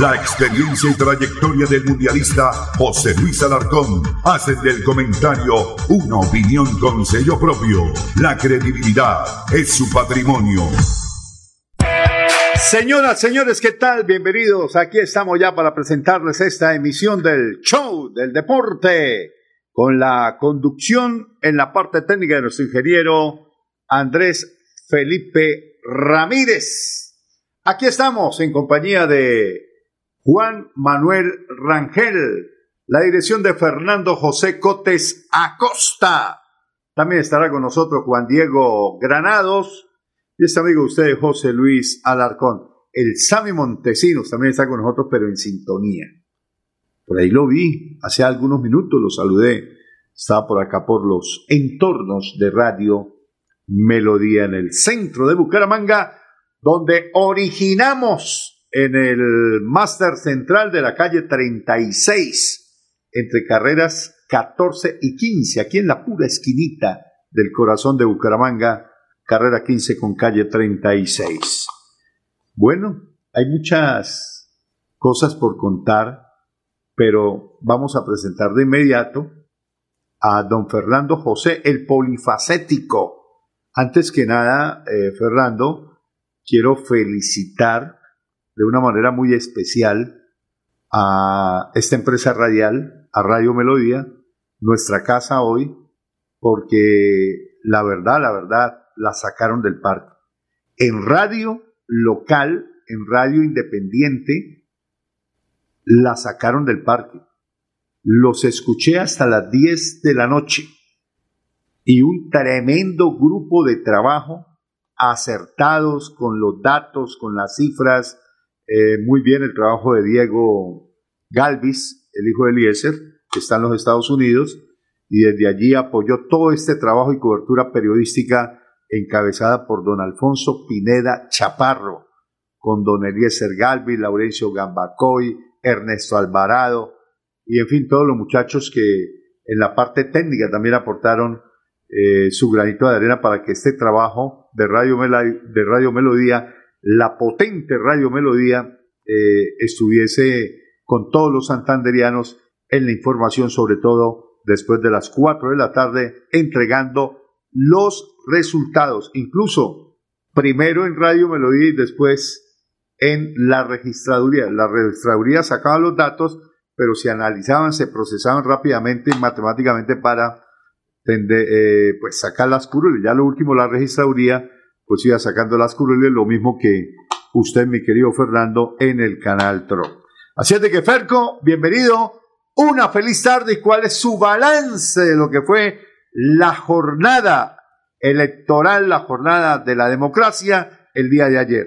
La experiencia y trayectoria del mundialista José Luis Alarcón hacen del comentario una opinión con sello propio. La credibilidad es su patrimonio. Señoras, señores, ¿qué tal? Bienvenidos. Aquí estamos ya para presentarles esta emisión del show del deporte con la conducción en la parte técnica de nuestro ingeniero Andrés Felipe Ramírez. Aquí estamos en compañía de Juan Manuel Rangel, la dirección de Fernando José Cotes Acosta. También estará con nosotros Juan Diego Granados y este amigo de ustedes, José Luis Alarcón. El Sami Montesinos también está con nosotros, pero en sintonía. Por ahí lo vi, hace algunos minutos lo saludé. Estaba por acá por los entornos de Radio Melodía en el centro de Bucaramanga, donde originamos en el Máster Central de la calle 36, entre carreras 14 y 15, aquí en la pura esquinita del corazón de Bucaramanga, carrera 15 con calle 36. Bueno, hay muchas cosas por contar, pero vamos a presentar de inmediato a don Fernando José, el polifacético. Antes que nada, eh, Fernando, quiero felicitar de una manera muy especial a esta empresa radial, a Radio Melodía, nuestra casa hoy, porque la verdad, la verdad, la sacaron del parque. En radio local, en radio independiente, la sacaron del parque. Los escuché hasta las 10 de la noche y un tremendo grupo de trabajo acertados con los datos, con las cifras, eh, muy bien el trabajo de Diego Galvis, el hijo de Eliezer, que está en los Estados Unidos, y desde allí apoyó todo este trabajo y cobertura periodística encabezada por don Alfonso Pineda Chaparro, con don Eliezer Galvis, Laurencio Gambacoy, Ernesto Alvarado, y en fin, todos los muchachos que en la parte técnica también aportaron eh, su granito de arena para que este trabajo de Radio, de Radio Melodía la potente Radio Melodía eh, estuviese con todos los santanderianos en la información, sobre todo después de las 4 de la tarde, entregando los resultados, incluso primero en Radio Melodía y después en la registraduría. La registraduría sacaba los datos, pero se analizaban, se procesaban rápidamente matemáticamente para eh, pues sacar las curules. Ya lo último, la registraduría pues iba sacando las curules, lo mismo que usted, mi querido Fernando, en el canal TRO. Así es de que, Ferco, bienvenido. Una feliz tarde. ¿Y cuál es su balance de lo que fue la jornada electoral, la jornada de la democracia el día de ayer?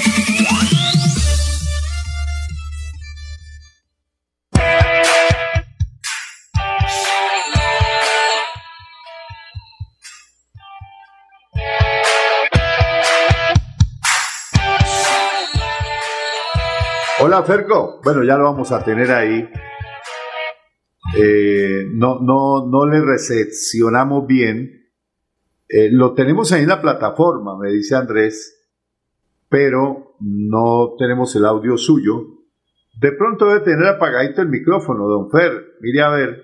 Hola Ferco, bueno ya lo vamos a tener ahí. eh, no, no, no le recepcionamos bien. Eh, lo tenemos ahí en la plataforma, me dice Andrés, pero no tenemos el audio suyo. De pronto debe tener apagadito el micrófono, don Fer. Mire a ver.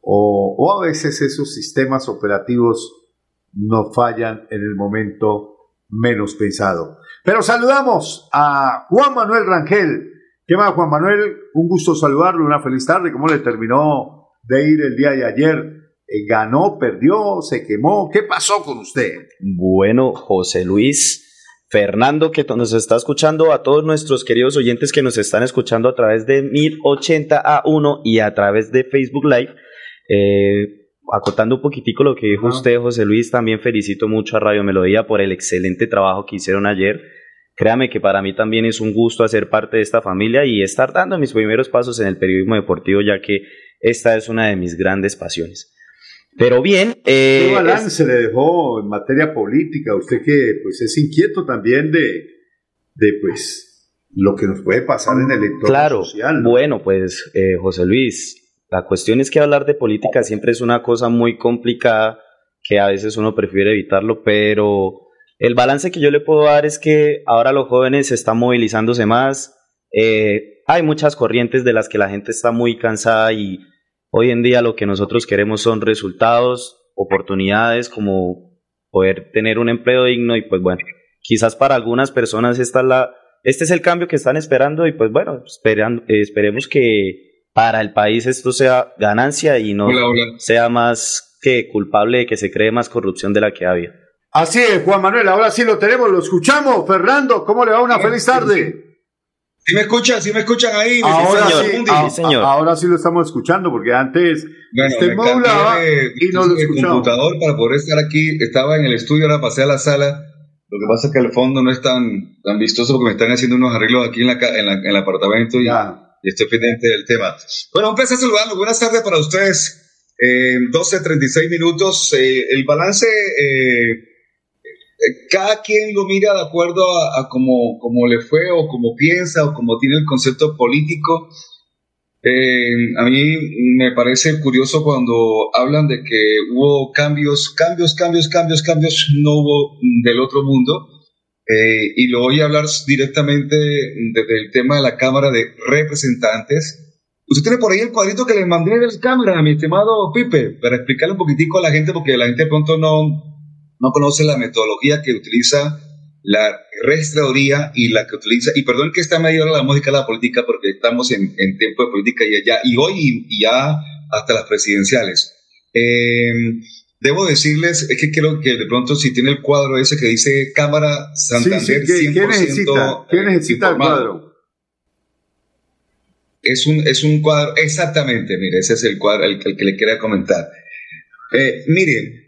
O, o a veces esos sistemas operativos no fallan en el momento menos pensado. Pero saludamos a Juan Manuel Rangel. ¿Qué más, Juan Manuel? Un gusto saludarlo, una feliz tarde. ¿Cómo le terminó de ir el día de ayer? Eh, ¿Ganó, perdió, se quemó? ¿Qué pasó con usted? Bueno, José Luis. Fernando, que nos está escuchando, a todos nuestros queridos oyentes que nos están escuchando a través de 1080 A1 y a través de Facebook Live. Eh, acotando un poquitico lo que dijo usted, José Luis, también felicito mucho a Radio Melodía por el excelente trabajo que hicieron ayer. Créame que para mí también es un gusto hacer parte de esta familia y estar dando mis primeros pasos en el periodismo deportivo, ya que esta es una de mis grandes pasiones. Pero bien. Eh, ¿Qué balance le dejó en materia política? Usted que pues, es inquieto también de, de pues, lo que nos puede pasar en el entorno claro, social. Bueno, pues, eh, José Luis, la cuestión es que hablar de política siempre es una cosa muy complicada que a veces uno prefiere evitarlo, pero el balance que yo le puedo dar es que ahora los jóvenes están movilizándose más, eh, hay muchas corrientes de las que la gente está muy cansada y hoy en día lo que nosotros queremos son resultados, oportunidades como poder tener un empleo digno y pues bueno, quizás para algunas personas esta la, este es el cambio que están esperando y pues bueno, esperando, esperemos que para el país esto sea ganancia y no sea más que culpable de que se cree más corrupción de la que había. Así es, Juan Manuel, ahora sí lo tenemos, lo escuchamos. Fernando, ¿cómo le va? Una feliz tarde. ¿Sí me escuchan? ¿Sí me escuchan ahí? Ahora sí, ahora sí lo estamos escuchando, porque antes bueno, usted modulaba y no lo escuchaba. computador para poder estar aquí. Estaba en el estudio, ahora pasé a la sala. Lo que pasa es que el fondo no es tan, tan vistoso porque me están haciendo unos arreglos aquí en, la, en, el apartamento y y estoy pendiente del tema. Bueno, un placer saludarlos. Buenas tardes para ustedes. Eh, 12.36 minutos. Eh, el balance, eh, cada quien lo mira de acuerdo a, a cómo, le fue o cómo piensa o cómo tiene el concepto político. a mí me parece curioso cuando hablan de que hubo cambios, cambios, cambios, cambios, cambios, no hubo del otro mundo. Eh, y lo voy a hablar directamente desde el tema de la Cámara de Representantes. Usted tiene por ahí el cuadrito que le mandé de la Cámara, mi estimado Pipe, para explicarle un poquitico a la gente, porque la gente de pronto no, no conoce la metodología que utiliza la registraduría y la que utiliza, y perdón que está medio la música de la política, porque estamos en, en tiempo de política y allá, y hoy y, ya hasta las presidenciales. Eh, Debo decirles, es que quiero que de pronto si tiene el cuadro ese que dice Cámara Santander sí, ¿Quién necesita, ¿Quién necesita el cuadro? Es un, es un cuadro, exactamente, mire, ese es el cuadro el, que le quería comentar. Eh, mire, mm,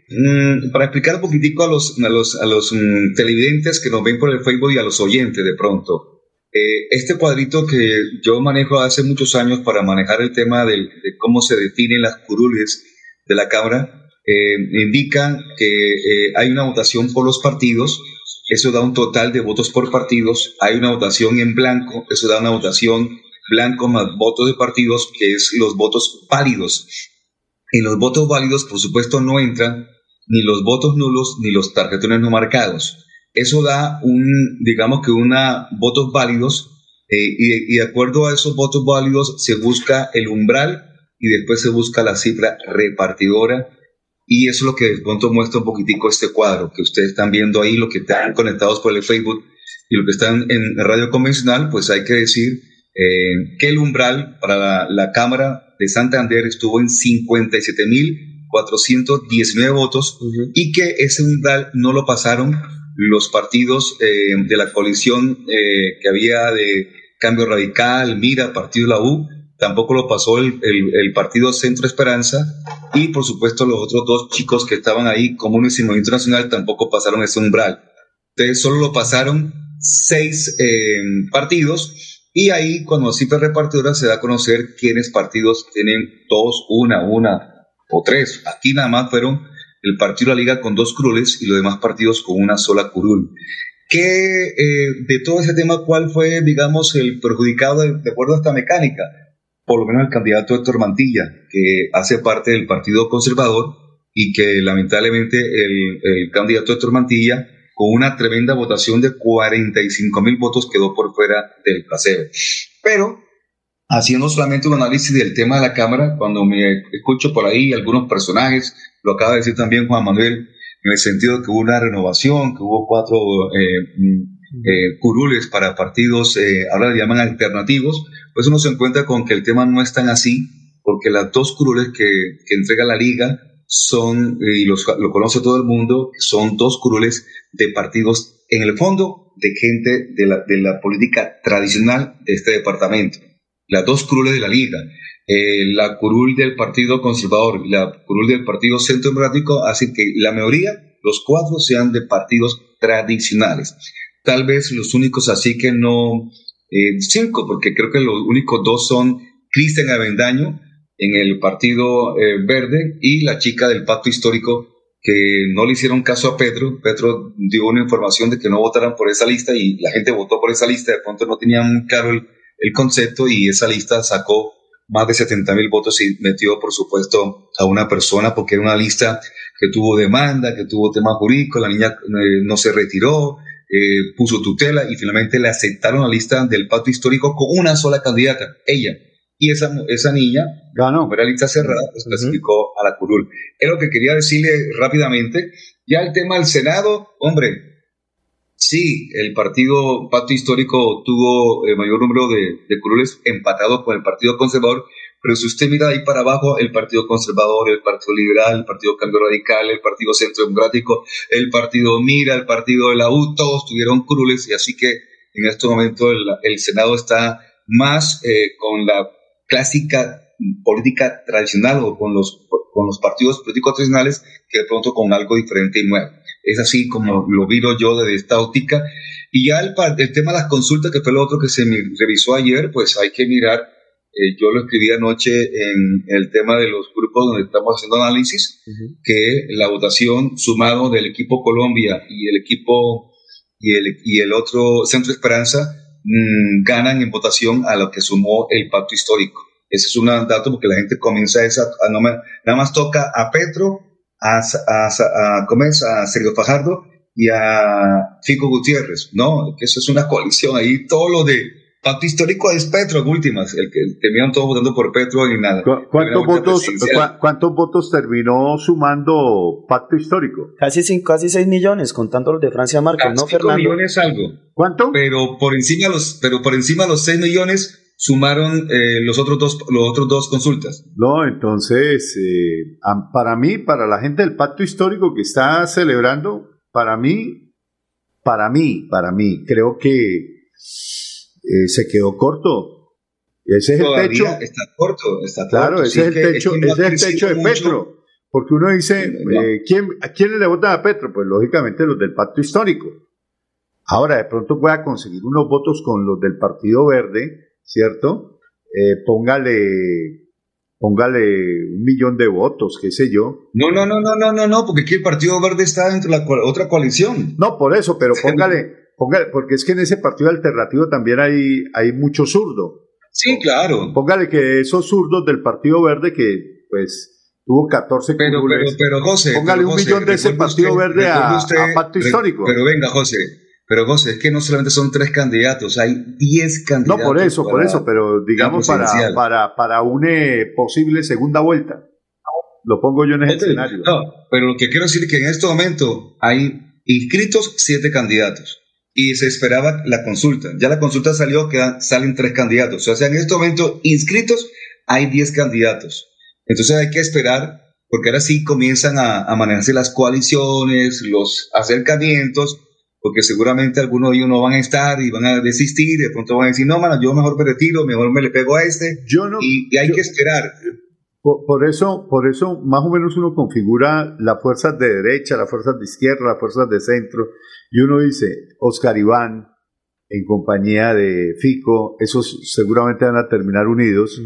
para explicar un poquitico a los, a los, a los mm, televidentes que nos ven por el Facebook y a los oyentes de pronto, eh, este cuadrito que yo manejo hace muchos años para manejar el tema de cómo se definen las curules de la Cámara, eh, indican que eh, hay una votación por los partidos, eso da un total de votos por partidos, hay una votación en blanco, eso da una votación blanco más votos de partidos, que es los votos válidos. En los votos válidos, por supuesto, no entran ni los votos nulos ni los tarjetones no marcados. Eso da un, digamos que una votos válidos eh, y, de acuerdo a esos votos válidos se busca el umbral y después se busca la cifra repartidora y eso es lo que de pronto muestra un poquitico este cuadro que ustedes están viendo ahí, lo que están conectados por el Facebook y lo que están en radio convencional, pues hay que decir eh, que el umbral para la, Cámara de Santander estuvo en 57.419 votos y que ese umbral no lo pasaron los partidos eh, de la coalición eh, que había de Cambio Radical, Mira, Partido La U, tampoco lo pasó el, el, partido Centro Esperanza y por supuesto los otros dos chicos que estaban ahí, Comunes y Movimiento Nacional, tampoco pasaron ese umbral. Entonces solo lo pasaron seis eh, partidos y ahí cuando cifra repartidora se da a conocer quiénes partidos tienen dos, una, una o tres. Aquí nada más fueron el partido de la liga con dos crules y los demás partidos con una sola curul. ¿Qué, eh, de todo ese tema, cuál fue, digamos, el perjudicado de acuerdo a esta mecánica? por lo menos el candidato Héctor Mantilla, que hace parte del Partido Conservador y que lamentablemente el, el candidato Héctor Mantilla, con una tremenda votación de 45 mil votos, quedó por fuera del paseo. Pero haciendo solamente un análisis del tema de la Cámara, cuando me escucho por ahí algunos personajes, lo acaba de decir también Juan Manuel, en el sentido que hubo una renovación, que hubo cuatro eh, mm, eh, curules para partidos, eh, ahora le llaman alternativos, pues uno se encuentra con que el tema no es tan así, porque las dos curules que, que entrega la liga son, y los, lo conoce todo el mundo, son dos curules de partidos, en el fondo, de gente de la, de la política tradicional de este departamento las dos curules de la liga, eh, la curul del Partido Conservador y la curul del Partido Centro Democrático, así que la mayoría, los cuatro, sean de partidos tradicionales. Tal vez los únicos así que no, eh, cinco, porque creo que los únicos dos son Cristian Avendaño en el Partido eh, Verde y la chica del Pacto Histórico que no le hicieron caso a Petro. Petro dio una información de que no votaran por esa lista y la gente votó por esa lista. De pronto no tenían claro el, el concepto y esa lista sacó más de 70 mil votos y metió, por supuesto, a una persona porque era una lista que tuvo demanda, que tuvo tema jurídico, la niña eh, no se retiró, eh, puso tutela y finalmente le aceptaron la lista del pacto histórico con una sola candidata, ella. Y esa, esa niña, ganó, era lista cerrada, pues clasificó a la curul. Es lo que quería decirle rápidamente. Ya el tema del Senado, hombre, Sí, el partido Pacto Histórico tuvo el mayor número de, de curules empatados con el Partido Conservador, pero si usted mira ahí para abajo, el Partido Conservador, el Partido Liberal, el Partido Cambio Radical, el Partido Centro Democrático, el Partido Mira, el Partido de la U, todos tuvieron curules y así que en este momento el, Senado está más eh, con la clásica política tradicional o con los, con los partidos políticos tradicionales que de pronto con algo diferente y nuevo. Es así como lo viro yo desde esta óptica. Y ya el, el tema de las consultas, que fue lo otro que se me revisó ayer, pues hay que mirar. Eh, yo lo escribí anoche en el tema de los grupos donde estamos haciendo análisis, que la votación sumado del equipo Colombia y el equipo y el, y el otro Centro Esperanza mm, ganan en votación a lo que sumó el pacto histórico. Ese es un dato porque la gente comienza a, a nada más toca a Petro a, a, a, a Sergio Fajardo y a Fico Gutiérrez, ¿no? Que eso es una coalición ahí, todo lo de pacto histórico es Petro, últimas, el que terminaron todos votando por Petro y nada. ¿Cuántos votos, ¿Cuántos votos terminó sumando pacto histórico? Casi cinco, casi 6 millones, contando los de Francia Márquez, ¿no, Fernando? millones algo. ¿Cuánto? Pero por encima los, pero por encima los 6 millones sumaron eh, los, otros dos, los otros dos consultas. No, entonces, eh, para mí, para la gente del pacto histórico que está celebrando, para mí, para mí, para mí, creo que eh, se quedó corto. Ese es el techo. Está corto, está Claro, ese es el techo, ese es el techo de Petro. Porque uno dice, ¿quién, ¿a quién le votan a Petro? Pues lógicamente los del pacto histórico. Ahora, de pronto pueda conseguir unos votos con los del Partido Verde, ¿cierto? Eh, póngale, póngale un millón de votos, qué sé yo. No, no, no, no, no, no, no, porque aquí el Partido Verde está dentro de la otra coalición. No, por eso, pero póngale, póngale, porque es que en ese partido alternativo también hay, hay mucho zurdo. Sí, claro. Póngale que esos zurdos del Partido Verde que, pues, tuvo 14 pero, pero, pero, José, póngale un millón de ese Partido Verde a, a, Pacto Histórico. Pero venga, José, pero José, es que no solamente son tres candidatos, hay diez candidatos. No, por eso, por eso, pero digamos para, para, para una posible segunda vuelta. Lo pongo yo en ese escenario. No, pero lo que quiero decir es que en este momento hay inscritos siete candidatos y se esperaba la consulta. Ya la consulta salió, quedan, salen tres candidatos. O sea, en este momento inscritos hay diez candidatos. Entonces hay que esperar, porque ahora sí comienzan a, a manejarse las coaliciones, los acercamientos porque seguramente algunos de ellos no van a estar y van a desistir, de pronto van a decir, no, mano, yo mejor me retiro, mejor me le pego a este, yo no, y, hay que esperar. Por, eso, por eso más o menos uno configura las fuerzas de derecha, las fuerzas de izquierda, las fuerzas de centro, y uno dice, Oscar Iván, en compañía de Fico, esos seguramente van a terminar unidos,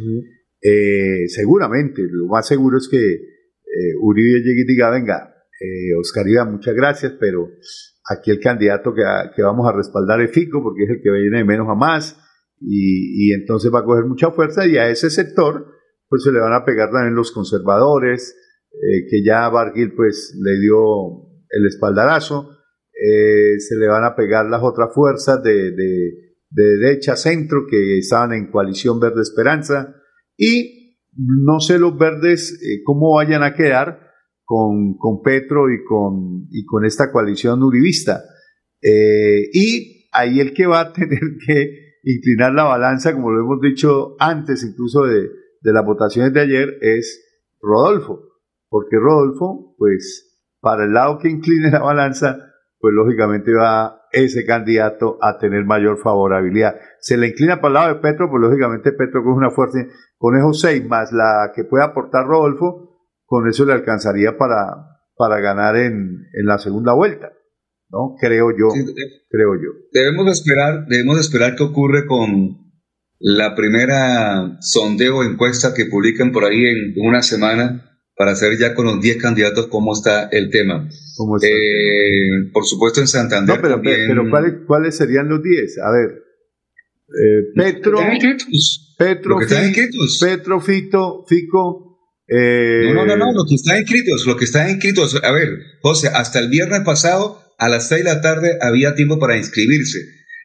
eh, seguramente, lo más seguro es que eh, Uribe llegue y diga, venga, eh, Oscar Iván, muchas gracias, pero aquí el candidato que, vamos a respaldar es Fico, porque es el que viene de menos a más, y, entonces va a coger mucha fuerza y a ese sector pues se le van a pegar también los conservadores, eh, que ya Barguil pues le dio el espaldarazo, eh, se le van a pegar las otras fuerzas de, derecha centro que estaban en coalición Verde Esperanza y no sé los verdes eh, cómo vayan a quedar con, con Petro y con, y con esta coalición uribista. y ahí el que va a tener que inclinar la balanza, como lo hemos dicho antes incluso de, de las votaciones de ayer, es Rodolfo, porque Rodolfo, pues para el lado que incline la balanza, pues lógicamente va ese candidato a tener mayor favorabilidad. Se le inclina para el lado de Petro, pues lógicamente Petro coge una fuerza, con esos seis más la que puede aportar Rodolfo, con eso le alcanzaría para, para ganar en, en la segunda vuelta. ¿no? Creo yo, creo yo. Debemos esperar, debemos esperar qué ocurre con la primera sondeo encuesta que publican por ahí en una semana para saber ya con los 10 candidatos cómo está el tema. Eh, por supuesto en Santander. No, pero, pero ¿cuáles, ¿cuáles serían los 10? A ver. Eh, Petro, Petro, Petro, Fito, Fico. Eh, no, no, no, no, lo que están inscritos, lo que están inscritos. A ver, José, hasta el viernes pasado a las 6 de la tarde había tiempo para inscribirse.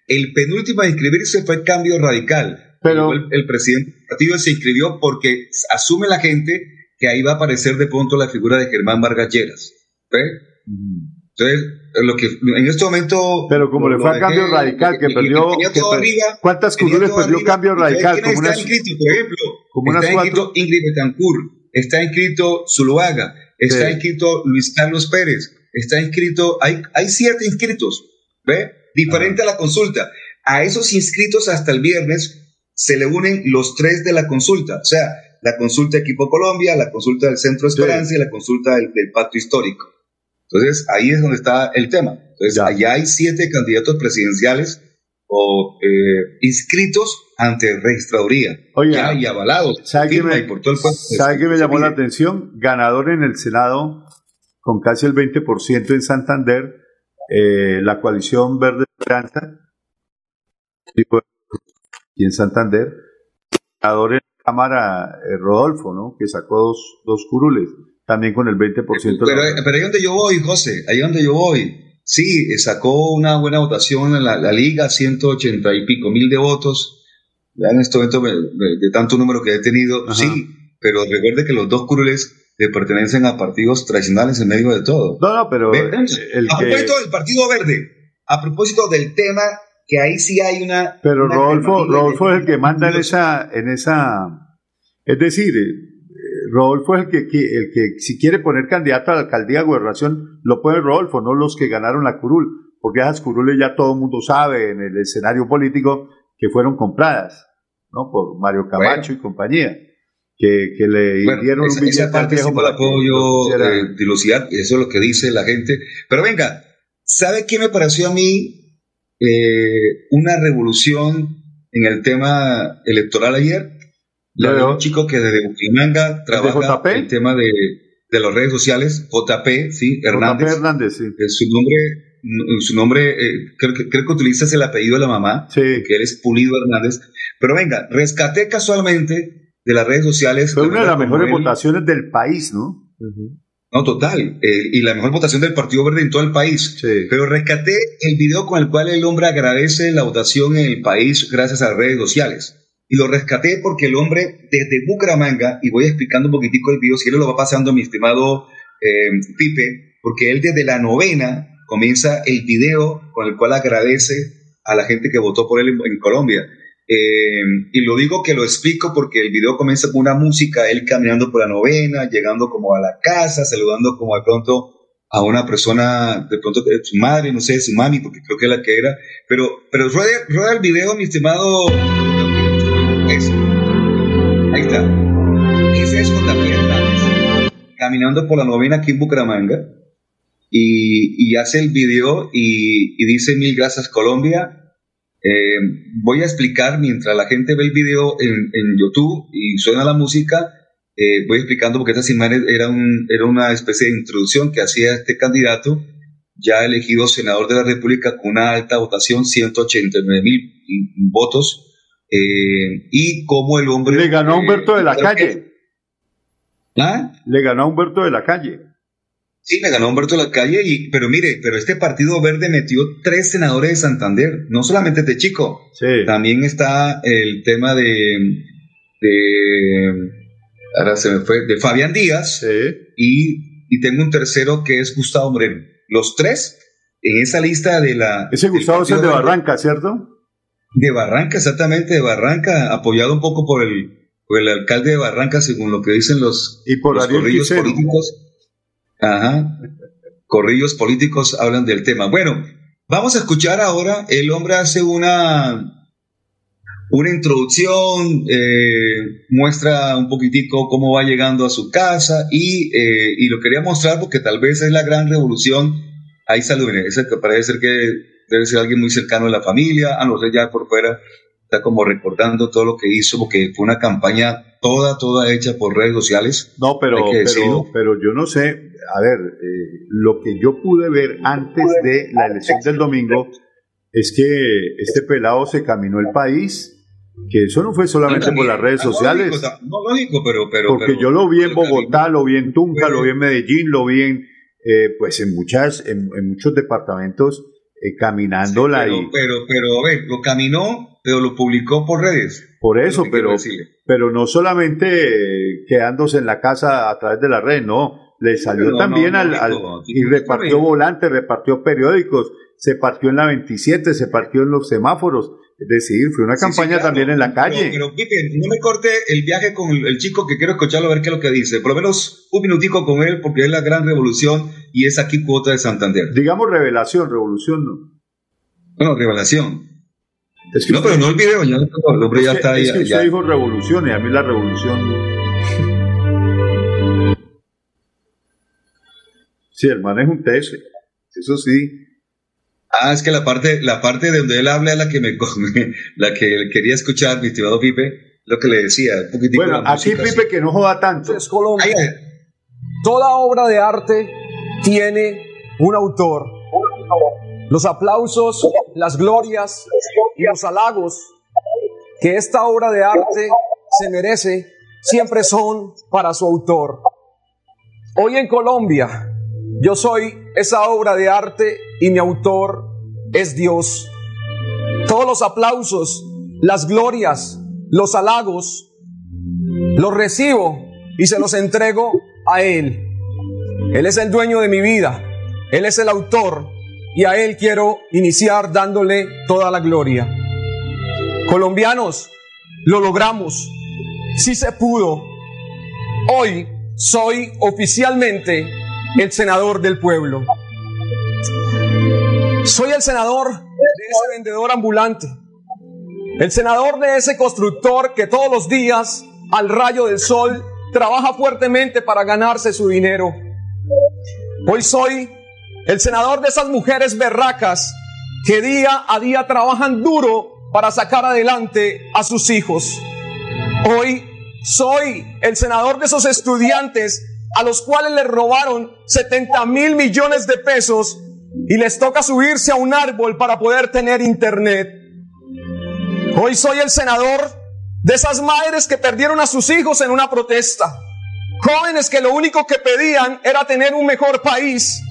El penúltimo a inscribirse fue Cambio Radical. Pero el, presidente del partido se inscribió porque asume la gente que ahí va a aparecer de pronto la figura de Germán Vargas Lleras. ¿Ve? Entonces, lo que en este momento. Pero como le fue a Cambio Radical, que perdió. ¿Cuántas curules perdió Cambio Radical? Como está inscrito, por ejemplo? Como está inscrito Ingrid Betancourt, está inscrito Zuluaga, está inscrito Luis Carlos Pérez, está inscrito, hay, hay siete inscritos, ¿ve? Diferente a la consulta. A esos inscritos hasta el viernes se le unen los tres de la consulta, o sea, la consulta Equipo Colombia, la consulta del Centro Esperanza y la consulta del, Pacto Histórico. Entonces, ahí es donde está el tema. Entonces, allá hay siete candidatos presidenciales o eh, inscritos ante registraduría. Oye, ya y avalados. ¿Sabe qué me, ¿sabe qué me llamó la atención? Ganador en el Senado con casi el 20% en Santander, eh, la coalición Verde Esperanza, y en Santander, ganador en la Cámara eh, Rodolfo, ¿no? que sacó dos, dos curules, también con el 20%. Pero, pero ahí donde yo voy, José, ahí donde yo voy. Sí, sacó una buena votación en la, liga, 180 y pico mil de votos. Ya en este momento, de, tanto número que he tenido, sí, pero recuerde que los dos curules de pertenecen a partidos tradicionales en medio de todo. No, no, pero. a propósito del Partido Verde, a propósito del tema, que ahí sí hay una. Pero Rodolfo, Rodolfo es el que manda en esa, en esa. Es decir, eh, Rodolfo es el que, el que, si quiere poner candidato a la alcaldía de gobernación, lo pone Rodolfo, no los que ganaron la curul, porque esas curules ya todo el mundo sabe en el escenario político que fueron compradas, ¿no? Por Mario Camacho y compañía que, le dieron un billete esa parte sí la puedo yo eh, dilucidar, eso es lo que dice la gente. Pero venga, ¿sabe qué me pareció a mí eh, una revolución en el tema electoral ayer? La de un chico que desde Bucaramanga trabaja el tema de, de las redes sociales, JP, ¿sí? Hernández. JP Hernández, sí. su nombre, su nombre eh, creo, que, creo que utilizas el apellido de la mamá, sí. que él es Pulido Hernández. Pero venga, rescaté casualmente de las redes sociales. Fue una de las mejores votaciones del país, ¿no? No, total. Eh, y la mejor votación del Partido Verde en todo el país. Sí. Pero rescaté el video con el cual el hombre agradece la votación en el país gracias a las redes sociales. Y lo rescaté porque el hombre desde Bucaramanga, y voy explicando un poquitico el video, si él lo va pasando mi estimado eh, Pipe, porque él desde la novena comienza el video con el cual agradece a la gente que votó por él en Colombia. Eh, y lo digo que lo explico porque el video comienza con una música, él caminando por la novena, llegando como a la casa, saludando como de pronto a una persona, de pronto su madre, no sé, su mami, porque creo que es la que era. Pero, pero rueda, el video, mi estimado. Está. Ese es también caminando por la novena aquí en Bucaramanga. Y, y hace el video y, y dice mil gracias Colombia, eh, voy a explicar mientras la gente ve el video en, YouTube y suena la música, eh, voy explicando porque esta imágenes era, era una especie de introducción que hacía este candidato, ya elegido senador de la República con una alta votación, 189 mil votos, eh, y cómo el hombre... Le ganó a Humberto de la Calle. ¿Ah? Le ganó a Humberto de la Calle. Sí, le ganó a Humberto de la Calle, y, pero mire, pero este Partido Verde metió tres senadores de Santander, no solamente este chico, sí. también está el tema de, de ahora se me fue, de Fabián Díaz, y, y tengo un tercero que es Gustavo Moreno. Los tres en esa lista de la... Ese Gustavo es el de Barranca, ¿cierto? De Barranca, exactamente, de Barranca, apoyado un poco por el, por el alcalde de Barranca, según lo que dicen los, y por los corrillos políticos. Ajá. Corrillos políticos hablan del tema. Bueno, vamos a escuchar ahora, el hombre hace una una introducción, eh, muestra un poquitico cómo va llegando a su casa y, eh, y, lo quería mostrar porque tal vez es la gran revolución. Ahí ese que parece ser que debe ser alguien muy cercano de la familia, a no ser ya por fuera, está como recordando todo lo que hizo porque fue una campaña toda, toda hecha por redes sociales. No, pero, pero, pero, yo no sé, a ver, eh, lo que yo pude ver antes de la elección del domingo es que este pelado se caminó el país que eso no fue solamente por las redes sociales. No, lógico, pero, pero porque yo lo vi en Bogotá, lo vi en Tunca, lo vi en Medellín, lo vi en eh, pues en muchas en, muchos departamentos eh, caminándola pero, pero, pero a ver, lo caminó, pero lo publicó por redes. Por eso, pero pero no solamente quedándose en la casa a través de la red, no, le salió también al, y repartió volantes, repartió periódicos, se partió en la 27, se partió en los semáforos es decir, fue una campaña también en la calle. Pero, Pipe, no me corte el viaje con el, chico que quiero escucharlo a ver qué es lo que dice. Por lo menos un minutico con él porque es la gran revolución y es aquí cuota de Santander. Digamos revelación, revolución no. Bueno, revelación. no, pero no el video, ya, el hombre ya está ahí. Es que usted dijo revolución y a mí la revolución... sí, el man es un tese, eso sí. Ah, es que la parte, la parte de donde él habla es la que me, la que quería escuchar, mi estimado Pipe, lo que le decía, un poquitico Bueno, aquí Pipe que no joda tanto. Es Colombia. Toda obra de arte tiene un autor. Los aplausos, las glorias y los halagos que esta obra de arte se merece siempre son para su autor. Hoy en Colombia, yo soy esa obra de arte y mi autor es Dios. Todos los aplausos, las glorias, los halagos, los recibo y se los entrego a Él. Él es el dueño de mi vida, Él es el autor y a Él quiero iniciar dándole toda la gloria. Colombianos, lo logramos, si se pudo. Hoy soy oficialmente el senador del pueblo. Soy el senador de ese vendedor ambulante, el senador de ese constructor que todos los días, al rayo del sol, trabaja fuertemente para ganarse su dinero. Hoy soy el senador de esas mujeres berracas que día a día trabajan duro para sacar adelante a sus hijos. Hoy soy el senador de esos estudiantes a los cuales les robaron 70 mil millones de pesos y les toca subirse a un árbol para poder tener internet. Hoy soy el senador de esas madres que perdieron a sus hijos en una protesta. Jóvenes que lo único que pedían era tener un mejor país,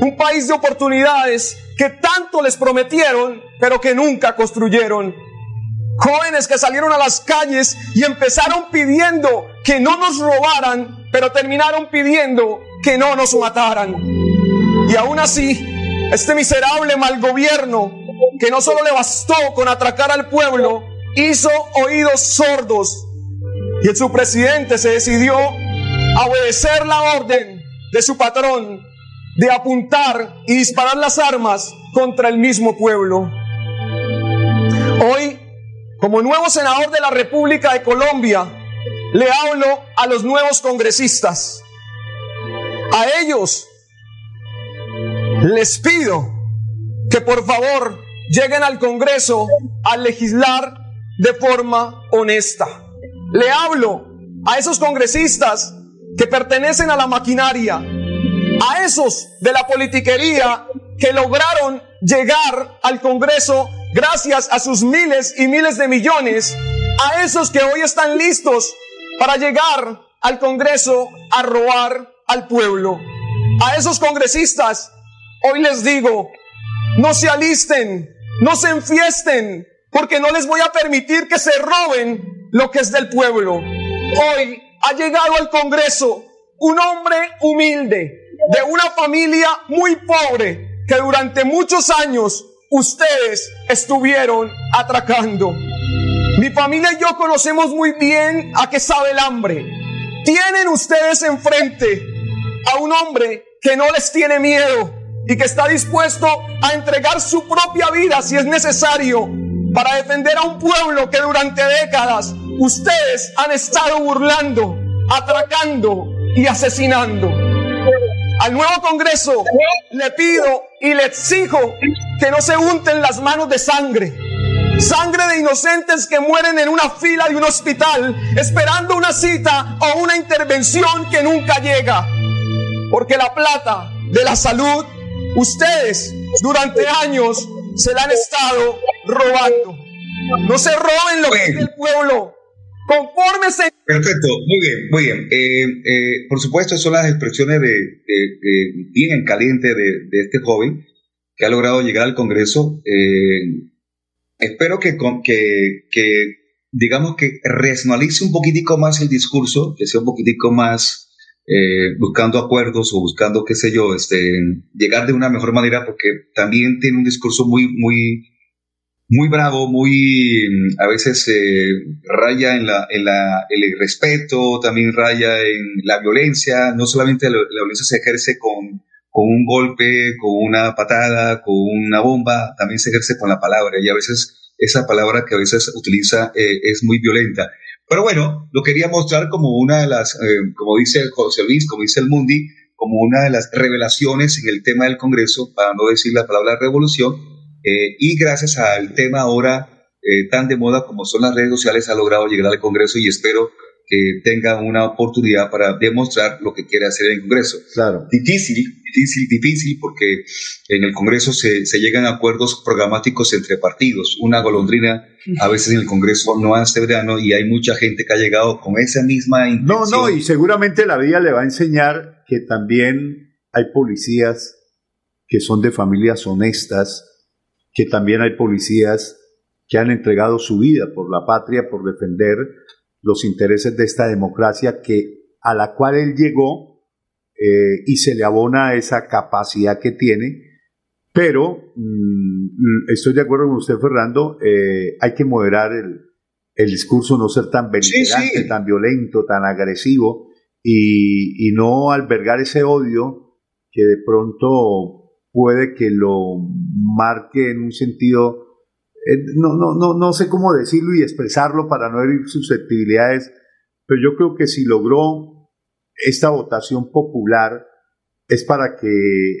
un país de oportunidades que tanto les prometieron, pero que nunca construyeron. Jóvenes que salieron a las calles y empezaron pidiendo que no nos robaran, pero terminaron pidiendo que no nos mataran. Y aún así, este miserable mal gobierno, que no solo le bastó con atracar al pueblo, hizo oídos sordos. Y su presidente se decidió a obedecer la orden de su patrón de apuntar y disparar las armas contra el mismo pueblo. Hoy, como nuevo senador de la República de Colombia, le hablo a los nuevos congresistas. A ellos les pido que por favor lleguen al Congreso a legislar de forma honesta. Le hablo a esos congresistas que pertenecen a la maquinaria, a esos de la politiquería que lograron llegar al Congreso gracias a sus miles y miles de millones, a esos que hoy están listos para llegar al Congreso a robar al pueblo. A esos congresistas, hoy les digo, no se alisten, no se enfiesten, porque no les voy a permitir que se roben lo que es del pueblo. Hoy ha llegado al Congreso un hombre humilde, de una familia muy pobre, que durante muchos años ustedes estuvieron atracando. Mi familia y yo conocemos muy bien a qué sabe el hambre. Tienen ustedes enfrente a un hombre que no les tiene miedo y que está dispuesto a entregar su propia vida si es necesario para defender a un pueblo que durante décadas ustedes han estado burlando, atracando y asesinando. Al nuevo Congreso le pido y le exijo que no se unten las manos de sangre. Sangre de inocentes que mueren en una fila de un hospital esperando una cita o una intervención que nunca llega. Porque la plata de la salud, ustedes durante años se la han estado robando. No se roben lo que es del pueblo. Confórmese. Perfecto, muy bien, muy bien. Eh, eh, por supuesto, son las expresiones de, bien en caliente de, este joven que ha logrado llegar al Congreso. Eh, espero que, que, que, digamos que racionalice un poquitico más el discurso, que sea un poquitico más buscando acuerdos o buscando, qué sé yo, este, llegar de una mejor manera, porque también tiene un discurso muy, muy, muy bravo, muy mm, a veces eh, raya en, la, en, la, el respeto, también raya en la violencia. No solamente la, violencia se ejerce con, con, un golpe, con una patada, con una bomba, también se ejerce con la palabra. Y a veces esa palabra que a veces utiliza eh, es muy violenta. Pero bueno, lo quería mostrar como una de las, eh, como dice José Luis, como dice el Mundi, como una de las revelaciones en el tema del Congreso, para no decir la palabra revolución, eh, y gracias al tema ahora eh, tan de moda como son las redes sociales, ha logrado llegar al Congreso y espero que tenga una oportunidad para demostrar lo que quiere hacer en el Congreso. Claro. Difícil, difícil, difícil, porque en el Congreso se, se llegan a acuerdos programáticos entre partidos. Una golondrina a veces en el Congreso no hace verano y hay mucha gente que ha llegado con esa misma intención. No, no, y seguramente la vida le va a enseñar que también hay policías que son de familias honestas, que también hay policías que han entregado su vida por la patria, por defender los intereses de esta democracia que, a la cual él llegó eh, y se le abona esa capacidad que tiene. Pero mm, estoy de acuerdo con usted, Fernando, eh, hay que moderar el, discurso, no ser tan beligerante, tan violento, tan agresivo y, y no albergar ese odio que de pronto puede que lo marque en un sentido, no, no, no, no sé cómo decirlo y expresarlo para no herir susceptibilidades, pero yo creo que si logró esta votación popular es para que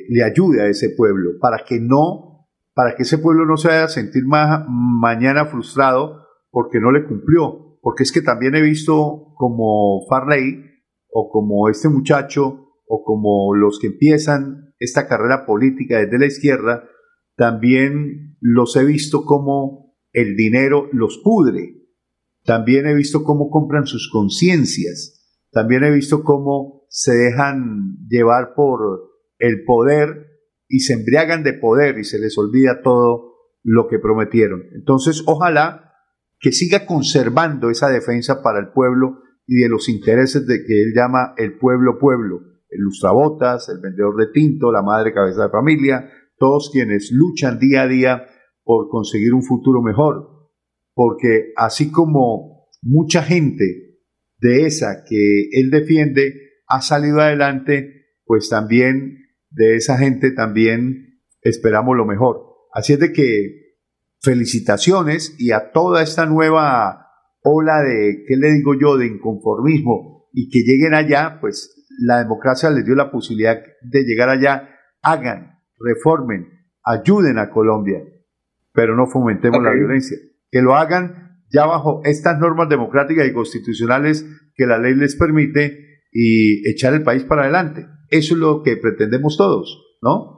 le ayude a ese pueblo, para que no, para que ese pueblo no se vaya a sentir mañana frustrado porque no le cumplió, porque es que también he visto como Farley o como este muchacho o como los que empiezan esta carrera política desde la izquierda, también los he visto como el dinero los pudre. También he visto cómo compran sus conciencias. También he visto cómo se dejan llevar por el poder y se embriagan de poder y se les olvida todo lo que prometieron. Entonces, ojalá que siga conservando esa defensa para el pueblo y de los intereses de que él llama el pueblo pueblo el lustrabotas, el vendedor de tinto, la madre cabeza de familia, todos quienes luchan día a día por conseguir un futuro mejor. Porque así como mucha gente de esa que él defiende ha salido adelante, pues también de esa gente también esperamos lo mejor. Así es de que felicitaciones y a toda esta nueva ola de, ¿qué le digo yo?, de inconformismo y que lleguen allá, pues la democracia les dio la posibilidad de llegar allá, hagan, reformen, ayuden a Colombia, pero no fomentemos la violencia. Que lo hagan ya bajo estas normas democráticas y constitucionales que la ley les permite y echar el país para adelante. Eso es lo que pretendemos todos, ¿no?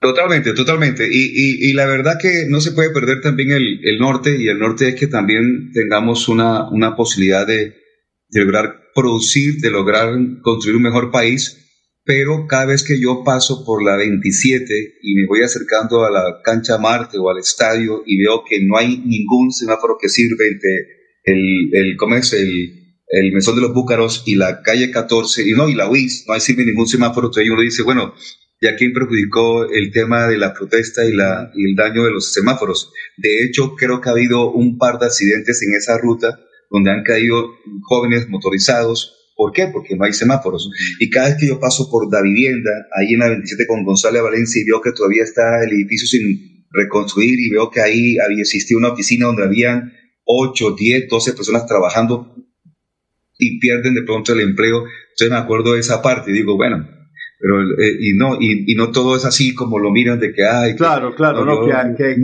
Totalmente, totalmente. Y, y, la verdad que no se puede perder también el, el, norte, y el norte es que también tengamos una, una posibilidad de, de lograr producir, de lograr construir un mejor país, pero cada vez que yo paso por la 27 y me voy acercando a la cancha Marte o al estadio y veo que no hay ningún semáforo que sirve entre el, el, ¿cómo es? el, el mesón de los Búcaros y la calle 14, y no, y la UIS, no hay ningún semáforo, entonces uno dice, bueno, ¿y a quién perjudicó el tema de la protesta y, la, y el daño de los semáforos? De hecho, creo que ha habido un par de accidentes en esa ruta donde han caído jóvenes motorizados. ¿Por qué? Porque no hay semáforos. Y cada vez que yo paso por la vivienda, ahí en la 27 con González Valencia, y veo que todavía está el edificio sin reconstruir y veo que ahí había existido una oficina donde habían 8, 10, 12 personas trabajando y pierden de pronto el empleo. Entonces me acuerdo de esa parte y digo, bueno, pero eh, y no y, no todo es así como lo miran de que hay claro claro no, que,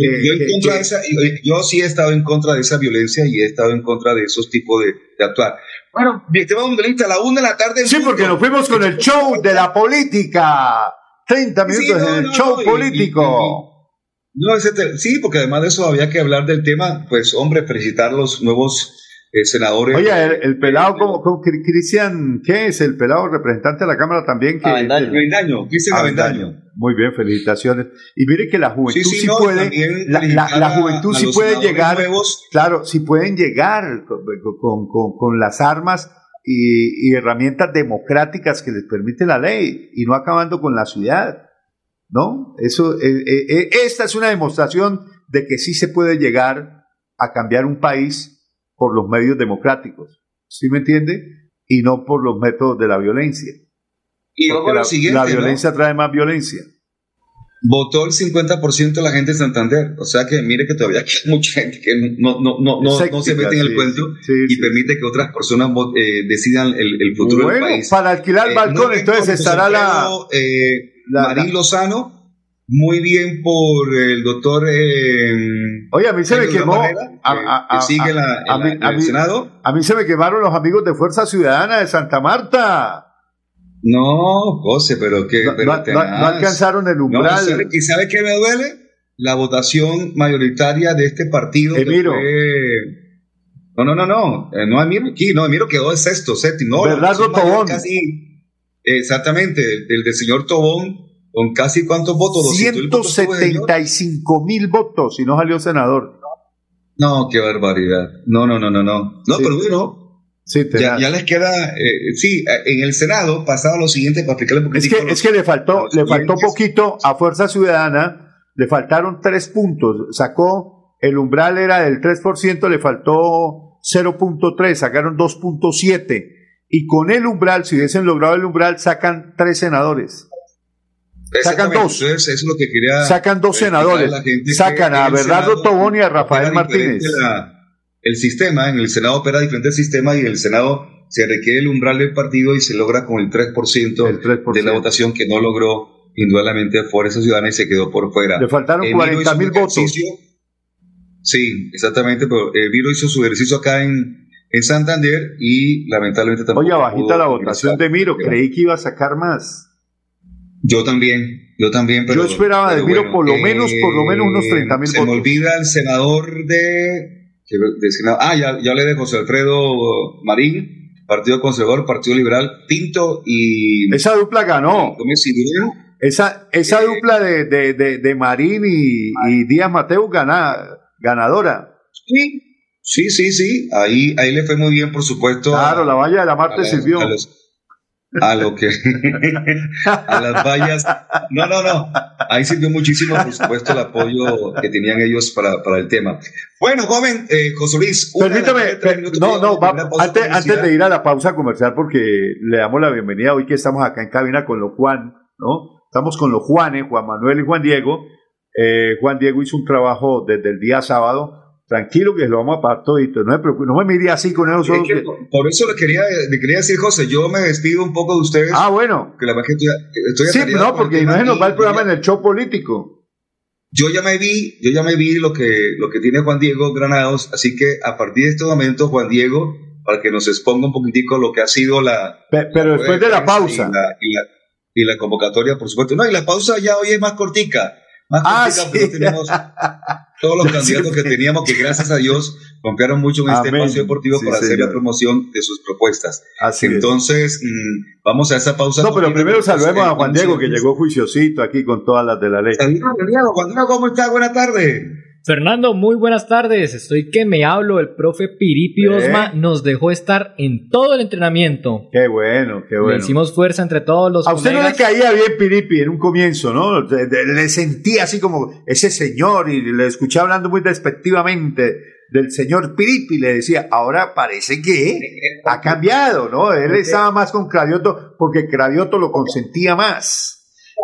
yo, sí he estado en contra de esa violencia y he estado en contra de esos tipos de, de actuar bueno te vamos a la una de la tarde sí porque nos fuimos con el show de la política. 30 minutos en el show político. no, sí, porque además de eso había que hablar del tema, pues hombre, felicitar los nuevos eh, senadores. Oye, el, pelado, como, Cristian, ¿qué es? El pelado representante de la Cámara también. Que, Avendaño. Cristian Avendaño. Muy bien, felicitaciones. Y mire que la juventud sí, puede, la, juventud sí puede llegar, claro, sí pueden llegar con, con, las armas y, herramientas democráticas que les permite la ley y no acabando con la ciudad. ¿No? Eso, eh, eh, esta es una demostración de que sí se puede llegar a cambiar un país por los medios democráticos, ¿sí me entiende? Y no por los métodos de la violencia. Y luego la, siguiente, la violencia trae más violencia. Votó el 50% de la gente de Santander. O sea que mire que todavía hay mucha gente que no, no, no, no, no se mete en el cuento y permite que otras personas eh, decidan el, el futuro del país. Para alquilar eh, balcón, entonces estará la, eh, la, Marín Lozano muy bien por el doctor. Eh, Oye, a mí se me quemó. que, sigue la, el Senado. A mí se me quemaron los amigos de Fuerza Ciudadana de Santa Marta. No, José, pero que. No, alcanzaron el umbral. ¿Y sabe qué me duele? La votación mayoritaria de este partido. Emiro. No, no, no, no. Eh, no Emiro aquí, no, Emiro quedó de sexto, séptimo. No, ¿Verdad, Tobón? Casi, exactamente, el del señor Tobón ¿Con casi cuántos votos? 175 mil votos y no salió senador. No, qué barbaridad. No, no, no, no, no. No, pero bueno. Sí, ya, ya, les queda, eh, sí, en el Senado pasaba lo siguiente para explicarle Es que, es que le faltó, le faltó poquito a Fuerza Ciudadana, le faltaron tres puntos, sacó, el umbral era del 3%, le faltó 0.3, sacaron 2.7, y con el umbral, si hubiesen logrado el umbral, sacan tres senadores. Sacan dos. es lo que quería sacan dos senadores. Sacan a Bernardo Tobón y a Rafael Martínez. el sistema, en el Senado opera diferente el sistema y en el Senado se requiere el umbral del partido y se logra con el 3%, de la votación que no logró indudablemente Fuerza Ciudadana y se quedó por fuera. Le faltaron 40 mil votos. Sí, exactamente, pero el Viro hizo su ejercicio acá en, en Santander y lamentablemente tampoco. Oye, bajita la votación de Miro, creí que iba a sacar más. Yo también, yo también. Pero, yo esperaba de Miro por lo menos, por lo menos unos 30 mil votos. Se me olvida el senador de... ah, ya, ya hablé de José Alfredo Marín, Partido Conservador, Partido Liberal, Pinto y... Esa dupla ganó. Esa, esa eh, dupla de, de, de, Marín y, y, Díaz Mateo gana, ganadora. Sí, sí, sí, sí. Ahí, ahí le fue muy bien, por supuesto. Claro, la valla de la Marte sirvió a lo que a las vallas. No, no, no. Ahí sirvió muchísimo, por supuesto, el apoyo que tenían ellos para, para el tema. Bueno, joven eh, José Luis. Permítame, no, no, antes, antes, de ir a la pausa comercial, porque le damos la bienvenida hoy que estamos acá en cabina con los Juan, ¿no? Estamos con los Juanes, Juan Manuel y Juan Diego. Eh, Juan Diego hizo un trabajo desde el día sábado tranquilo que lo vamos a pagar todito, no me no me mire así con esos ojos. Por eso le quería, le quería decir, José, yo me despido un poco de ustedes. Ah, bueno. Que la estoy, Sí, no, porque no nos va el programa en el show político. Yo ya me vi, yo ya me vi lo que, lo que tiene Juan Diego Granados, así que a partir de este momento, Juan Diego, para que nos exponga un poquitico lo que ha sido la... Pero, después de la pausa. y la convocatoria, por supuesto. No, y la pausa ya hoy es más cortica. Más ah, cortica porque tenemos todos los candidatos que teníamos que gracias a Dios confiaron mucho en este espacio deportivo para hacer la promoción de sus propuestas. Así Entonces, mm, vamos a esa pausa. No, pero primero saludemos a Juan Diego que llegó juiciosito aquí con todas las de la ley. Juan Diego, ¿cómo está? Buenas tardes. Fernando, muy buenas tardes. Estoy que me hablo. El profe Piripi Osma nos dejó estar en todo el entrenamiento. Qué bueno, qué bueno. Le hicimos fuerza entre todos los. A usted no le caía bien Piripi en un comienzo, ¿no? Le sentía así como ese señor y le escuché hablando muy despectivamente del señor Piripi. Le decía, ahora parece que ha cambiado, ¿no? Él estaba más con Cravioto porque Cravioto lo consentía más.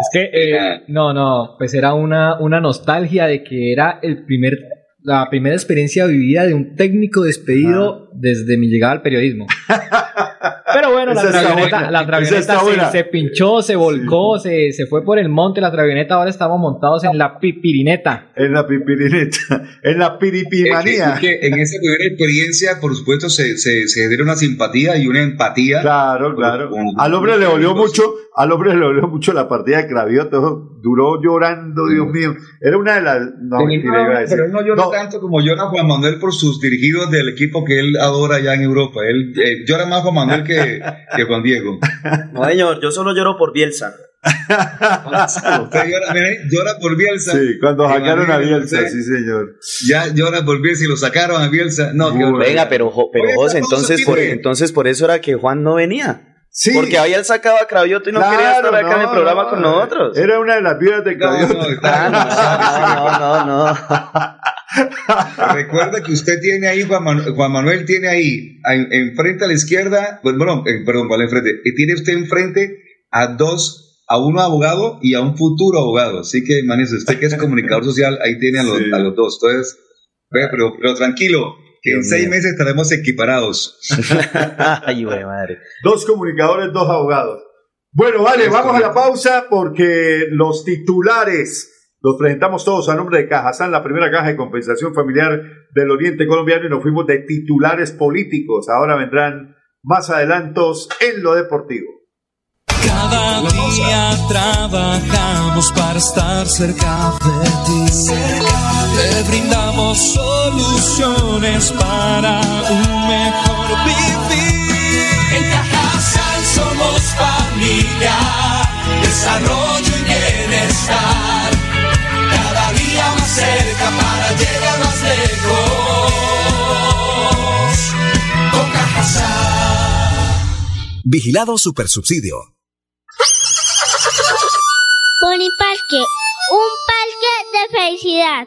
Es que, eh, no, no, pues era una, una nostalgia de que era el primer, la primera experiencia vivida de un técnico despedido desde mi llegada al periodismo. Pero bueno, la travioneta, la se, pinchó, se volcó, se, se, fue por el monte la travioneta. Ahora estamos montados en la pipirineta. En la pipirineta, en la piripimanía. en esa primera experiencia, por supuesto, se, se, se dieron una simpatía y una empatía. Claro, claro. al hombre le dolió mucho, al hombre le dolió mucho la partida de Cravioto. Duró llorando, Dios mm. mío. Era una de las. No, Pero él no llora tanto como llora Juan Manuel por sus dirigidos del equipo que él adora allá en Europa. Él eh, llora más Juan Manuel que que, Juan Diego. No, señor, yo solo lloro por Bielsa. Usted llora, por Bielsa. Sí, cuando sacaron a Bielsa, sí, señor. Ya llora por Bielsa y lo sacaron a Bielsa. No, venga, pero, pero José, entonces por, entonces por eso era que Juan no venía. Sí. Porque había sacado a Cravioto y no quería estar acá en el programa con nosotros. Era una de las vidas de Cravioto. No, no, no, Recuerda que usted tiene ahí, Juan, Manuel, tiene ahí, enfrente a la izquierda, bueno, eh, perdón, ¿cuál enfrente? Tiene usted enfrente a dos, a uno abogado y a un futuro abogado. Así que, manito, usted que es comunicador social, ahí tiene a los, a los dos. Entonces, pero, pero tranquilo, que en seis meses estaremos equiparados. Ay, güey, madre. Dos comunicadores, dos abogados. Bueno, vale, vamos a la pausa porque los titulares los presentamos todos a nombre de Cajazán, la primera caja de compensación familiar del Oriente Colombiano y nos fuimos de titulares políticos. Ahora vendrán más adelantos en lo deportivo. Cada día trabajamos para estar cerca de ti. Te brindamos soluciones para un mejor vivir. En Cajasal somos familia, desarrollo y bienestar. Cerca para llegar más lejos. Con Cajasal. Vigilado Supersubsidio. Parque, un parque de felicidad.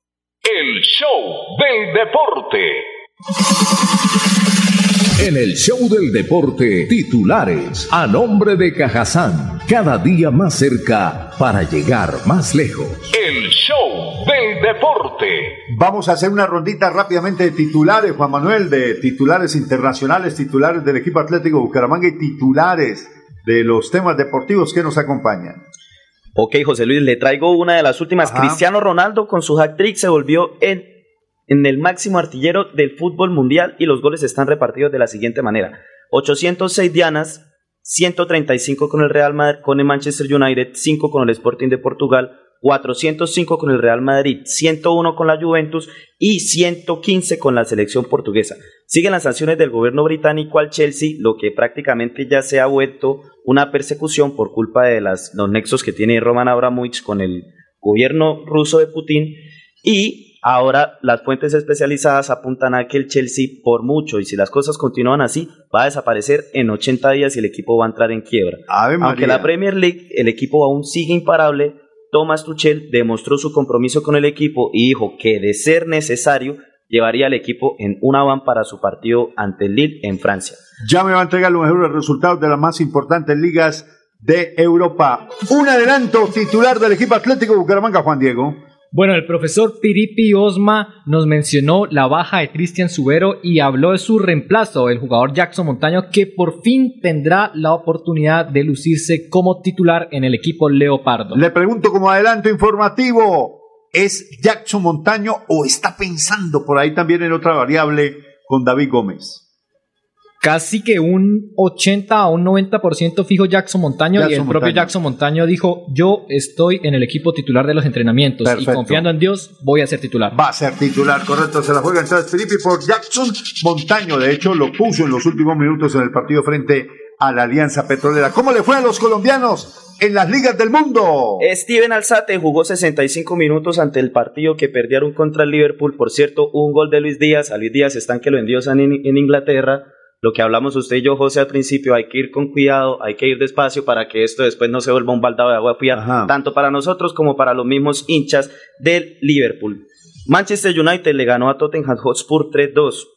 El show del deporte. En el show del deporte, titulares a nombre de Cajazán, cada día más cerca para llegar más lejos. El show del deporte. Vamos a hacer una rondita rápidamente de titulares, Juan Manuel, de titulares internacionales, titulares del equipo Atlético Bucaramanga y titulares de los temas deportivos que nos acompañan. Ok, José Luis, le traigo una de las últimas. Cristiano Ronaldo con su hat-trick se volvió en, en el máximo artillero del fútbol mundial y los goles están repartidos de la siguiente manera. 806 dianas, 135 con el Real Madrid, con el Manchester United, 5 con el Sporting de Portugal, 405 con el Real Madrid, 101 con la Juventus y 115 con la selección portuguesa. Siguen las sanciones del gobierno británico al Chelsea, lo que prácticamente ya se ha vuelto una persecución por culpa de las, los nexos que tiene Roman Abramovich con el gobierno ruso de Putin y ahora las fuentes especializadas apuntan a que el Chelsea por mucho y si las cosas continúan así va a desaparecer en 80 días y el equipo va a entrar en quiebra. Aunque la Premier League el equipo aún sigue imparable, Thomas Tuchel demostró su compromiso con el equipo y dijo que de ser necesario llevaría al equipo en una van para su partido ante el Lille en Francia. Ya me va a entregar los mejores resultados de las más importantes ligas de Europa. Un adelanto titular del equipo Atlético Bucaramanga, Juan Diego. Bueno, el profesor Piripi Osma nos mencionó la baja de Cristian Subero y habló de su reemplazo, el jugador Jackson Montaño, que por fin tendrá la oportunidad de lucirse como titular en el equipo Leopardo. Le pregunto como adelanto informativo, ¿es Jackson Montaño o está pensando por ahí también en otra variable con David Gómez? Casi que un 80 a un 90% fijo Jackson Montaño y el propio Jackson Montaño dijo, yo estoy en el equipo titular de los entrenamientos y confiando en Dios voy a ser titular. Va a ser titular, correcto, se la juega entonces Felipe por Jackson Montaño, de hecho lo puso en los últimos minutos en el partido frente a la Alianza Petrolera. ¿Cómo le fue a los colombianos en las ligas del mundo? Steven Alzate jugó 65 minutos ante el partido que perdieron contra el Liverpool. Por cierto, un gol de Luis Díaz. A Luis Díaz están que lo endiosan en, en Inglaterra lo que hablamos usted y yo, José, al principio, hay que ir con cuidado, hay que ir despacio para que esto después no se vuelva un baldado de agua fría, tanto para nosotros como para los mismos hinchas del Liverpool. Manchester United le ganó a Tottenham Hotspur 3-2.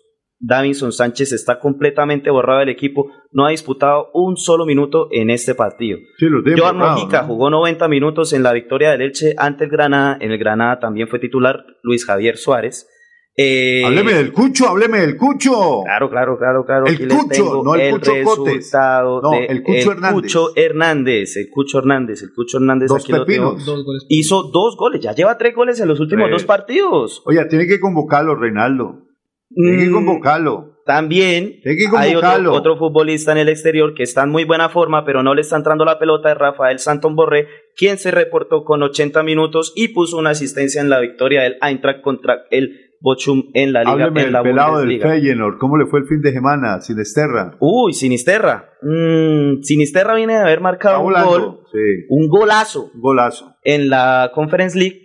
Davinson Sánchez está completamente borrado del equipo, no ha disputado un solo minuto en este partido. Sí, Joan Mojica jugó 90 minutos en la victoria del Elche ante el Granada, en el Granada también fue titular Luis Javier Suárez. Eh, hábleme del Cucho, hábleme del Cucho. Claro, claro, claro, claro. El Cucho, no el, Cucho Cotes. No, el Cucho Hernández. Cucho Hernández. El Cucho Hernández, el Cucho Hernández. Dos pepinos. Hizo dos goles, ya lleva tres goles en los últimos dos partidos. Oye, tiene que convocarlo, Reinaldo. Tiene que mm, convocarlo. También hay otro, otro, futbolista en el exterior que está en muy buena forma, pero no le está entrando la pelota, de Rafael Santon Borré, quien se reportó con 80 minutos y puso una asistencia en la victoria del Eintracht contra el Bochum en la liga. Hábleme en la del pelado del. Feyenoord. ¿Cómo le fue el fin de semana? Sinisterra. Uy, Sinisterra. Mm, Sinisterra viene de haber marcado un gol, Sí, un golazo un golazo. en la Conference League.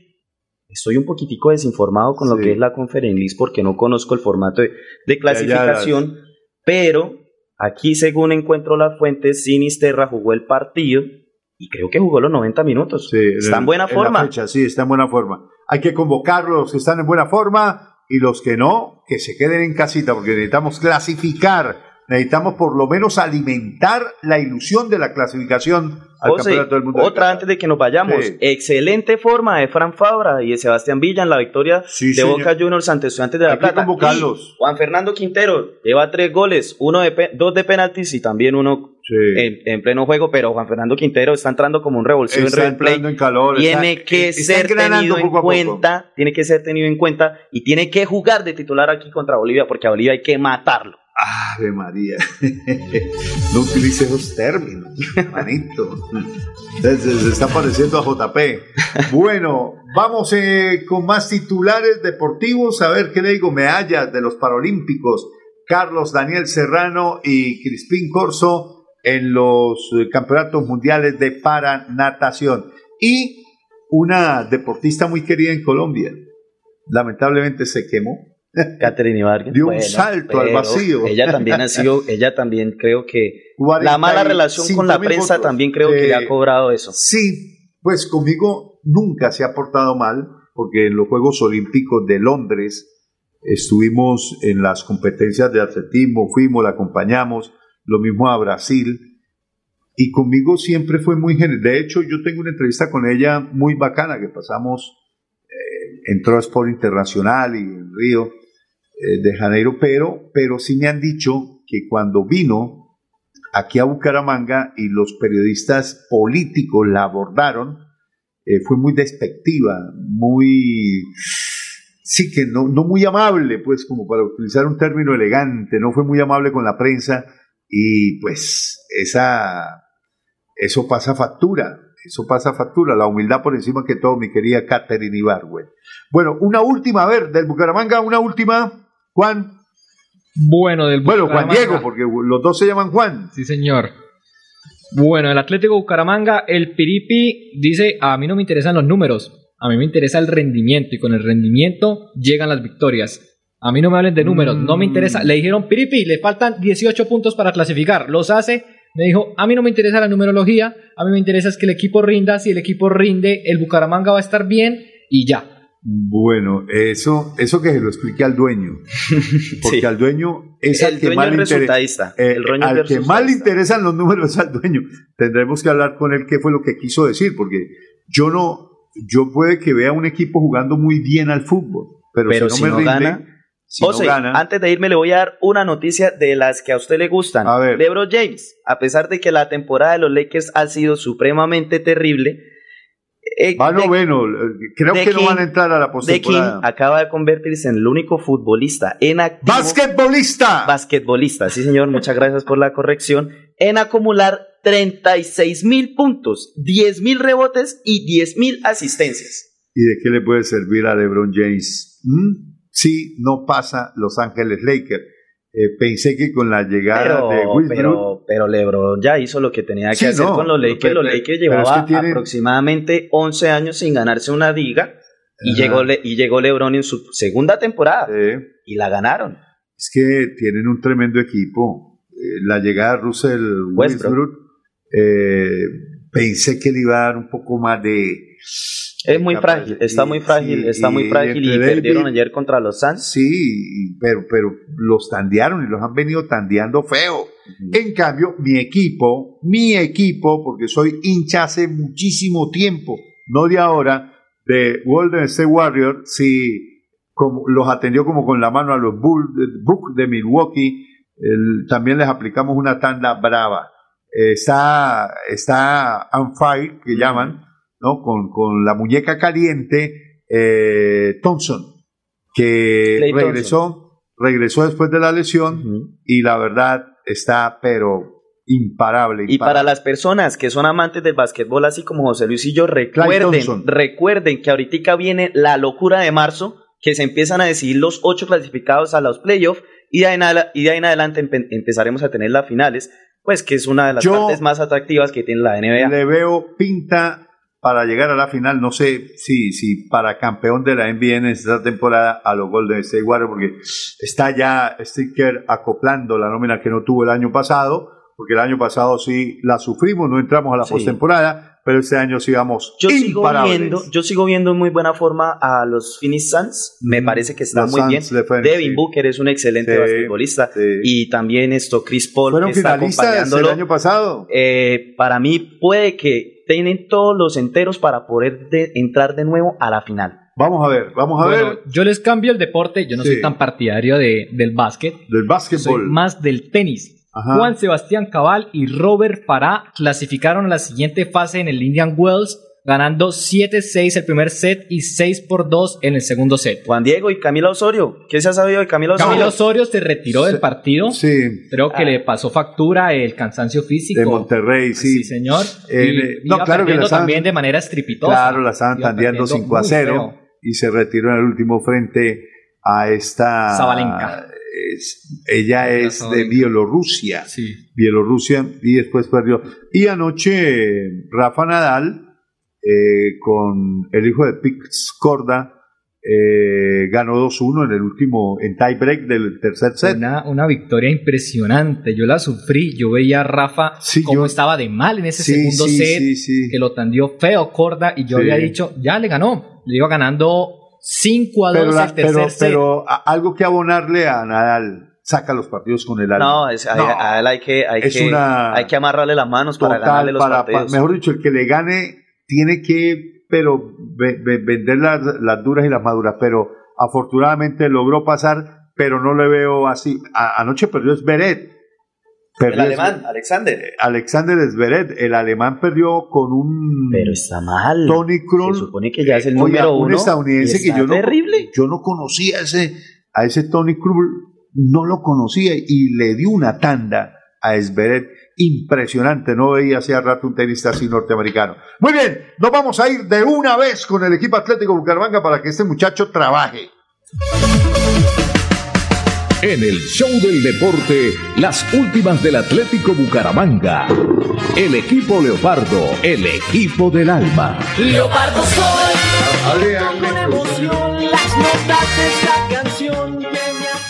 Estoy un poquitico desinformado con lo que es la Conference League porque no conozco el formato de, de ya clasificación, pero aquí según encuentro las fuentes, Sinisterra jugó el partido y creo que jugó los 90 minutos. Sí, Está en buena forma. fecha, sí, está en buena forma. Hay que convocar los que están en buena forma y los que no, que se queden en casita, porque necesitamos clasificar. Necesitamos por lo menos alimentar la ilusión de la clasificación al José, campeonato del mundo. de otra antes de que nos vayamos. Sí. Excelente forma de Fran Fabra y de Sebastián Villa en la victoria Sí, de señor. Boca Juniors ante Estudiantes de La Hay Plata. Juan Fernando Quintero lleva tres goles, uno de dos de penaltis y también uno Sí. en, en pleno juego, pero Juan Fernando Quintero está entrando como un revulsivo Está en entrando en calor. Tiene está- que está ser tenido en poco. cuenta, tiene que ser tenido en cuenta y tiene que jugar de titular aquí contra Bolivia porque a Bolivia hay que matarlo. Ave María. no utilice esos términos, manito. Se está pareciendo a JP. Bueno, vamos eh, con más titulares deportivos. A ver qué le digo. Medallas de los Paralímpicos. Carlos Daniel Serrano y Crispín Corso en los eh, campeonatos mundiales de paranatación. Y una deportista muy querida en Colombia. Lamentablemente se quemó. Catherine Vargas. Dio un salto al vacío. Ella también ha sido, ella también creo que la mala 45 relación con la prensa votos. también creo que Eh, le ha cobrado eso. Sí, pues conmigo nunca se ha portado mal, porque en los Juegos Olímpicos de Londres estuvimos en las competencias de atletismo, fuimos, la acompañamos, lo mismo a Brasil, y conmigo siempre fue muy generosa. De hecho, yo tengo una entrevista con ella muy bacana que pasamos, eh, entró a Sport Internacional y en Río eh, de Janeiro, pero, pero sí me han dicho que cuando vino aquí a Bucaramanga y los periodistas políticos la abordaron, eh, fue muy despectiva, muy, sí que no, no muy amable, pues como para utilizar un término elegante, no fue muy amable con la prensa y pues esa, eso pasa factura, eso pasa factura, la humildad por encima que todo, mi querida Catherine Ibargüen. Bueno, una última, a ver, del Bucaramanga, una última, Juan. Bueno, del Bueno, Juan Bucaramanga. Diego, porque los dos se llaman Juan. Sí, señor. Bueno, el Atlético Bucaramanga, el Piripi dice, a mí no me interesan los números, a mí me interesa el rendimiento y con el rendimiento llegan las victorias. A mí no me hablen de números, no me interesa. Le dijeron, Piripi, le faltan 18 puntos para clasificar. Los hace. Me dijo, a mí no me interesa la numerología, a mí me interesa es que el equipo rinda. Si el equipo rinde, el Bucaramanga va a estar bien y ya. Bueno, eso, eso que se lo explique al dueño. Porque Sí. al dueño es El al que dueño más le interesa. eh, al que más le interesan los números es al dueño. Tendremos que hablar con él qué fue lo que quiso decir, porque yo no, yo puede que vea un equipo jugando muy bien al fútbol, pero, Pero si si no me no rinde, gana, si José, no gana, antes de irme le voy a dar una noticia de las que a usted le gustan. A ver. LeBron James, a pesar de que la temporada de los Lakers ha sido supremamente terrible, eh, va noveno. Creo que no van a entrar a la de King postemporada. acaba de convertirse en el único futbolista en activo. ¡Basquetbolista! basquetbolista, sí señor, muchas gracias por la corrección, en acumular 36 mil puntos, 10 mil rebotes y 10 mil asistencias. ¿Y de qué le puede servir a LeBron James? ¿Mm? Si no pasa Los Ángeles Lakers. Eh, pensé que con la llegada de Westbrook pero, pero LeBron ya hizo lo que tenía que Sí, hacer no, con los Lakers. pero- Los Lakers es llevaba que tienen- aproximadamente 11 años sin ganarse una liga y Ajá. llegó, Le- y llegó LeBron en su segunda temporada y la ganaron. es que tienen un tremendo equipo. Eh, la llegada de Russell Westbrook. Westbrook, eh, pensé que le iba a dar un poco más de... Es muy frágil, está muy frágil, está muy frágil y perdieron ayer contra los Suns. Sí, pero, pero los tandearon y los han venido tandeando feo. En cambio, mi equipo, mi equipo, porque soy hincha hace muchísimo tiempo, no de ahora, de Golden State Warriors, sí, como, los atendió como con la mano a los Bulls de, Milwaukee, el- también les aplicamos una tanda brava. Eh, está, está on fire, que llaman, ¿no? Con, con la muñeca caliente, eh, Thompson, que Thompson. regresó, regresó después de la lesión y la verdad está, pero imparable. Y para las personas que son amantes del básquetbol, así como José Luis y yo, recuerden, recuerden que ahorita viene la locura de marzo, que se empiezan a decidir los ocho clasificados a los playoffs y de ahí en, adela- y de ahí en adelante empe- empezaremos a tener las finales, pues que es una de las Yo- partes más atractivas que tiene la NBA. Le veo pinta para llegar a la final, no sé si, si para campeón de la NBA en esta temporada a los Golden State Warriors, porque está ya Sticker acoplando la nómina que no tuvo el año pasado, porque el año pasado sí la sufrimos, no entramos a la Sí. postemporada, pero este año sí vamos Yo sigo, viendo, yo sigo viendo en muy buena forma a los Phoenix Suns. Me Mm, parece que están los muy bien. Suns Devin sí. Booker es un excelente Sí, basquetbolista. sí. Y también esto, Chris Paul, Fueron que está finalistas el acompañándolo. año pasado. Eh, para mí puede que tienen todos los enteros para poder de- entrar de nuevo a la final. Vamos a ver, vamos a Bueno, ver yo les cambio el deporte, yo no Sí. soy tan partidario de, del básquet, del soy básquetbol. más del tenis. Ajá. Juan Sebastián Cabal y Robert Farah clasificaron a la siguiente fase en el Indian Wells, ganando 7-6 el primer set y 6 por 2 en el segundo set. Juan Diego y Camila Osorio. ¿Qué se ha sabido de Camila Osorio? Camilo Osorio se retiró del partido. Sí, Creo que le pasó factura el cansancio físico. de Monterrey, sí. Sí, señor. Eh, y no, iba claro que la también de manera estrepitosa. Claro, la estaban tandeando perdiendo 5 a muy 0 feo. y se retiró en el último frente a esta. Zabalenka. Es- ella es de. Bielorrusia. Sí. Bielorrusia y después perdió. Y anoche Rafa Nadal eh, con el hijo de Pix Corda eh, ganó 2-1 en el último, en tie break del tercer set. Una, una victoria impresionante. Yo la sufrí. Yo veía a Rafa Sí, cómo yo- estaba de mal en ese Sí, segundo set. Que lo tandió feo Corda. Y yo había dicho, ya le ganó. Le iba ganando 5 a 2 Pero, la- el tercer pero, set. pero a- algo que abonarle a Nadal, saca los partidos con el alma. No, es- a, No. a él hay que, hay, Es que, una- hay que amarrarle las manos para ganarle los para- partidos. pa- mejor dicho, el que le gane tiene que, pero ve- ve- vender las, las duras y las maduras, pero afortunadamente logró pasar, pero no le veo así. A- anoche perdió Zverev. el Perdió alemán, Alexander. Alexander Zverev, el alemán perdió con un Pero está mal. Tony Kroos. Se supone que ya es el Oiga, número un uno. estadounidense y que yo no, yo no conocía a ese, a ese Tony Kroos, no lo conocía y le dio una tanda a Zverev impresionante. No veía hacía rato un tenista así norteamericano. Muy bien, nos vamos a ir de una vez con el equipo Atlético Bucaramanga para que este muchacho trabaje. En el show del deporte, las últimas del Atlético Bucaramanga. El equipo Leopardo, el equipo del alma. Leopardo soy, con emoción las notas de esta canción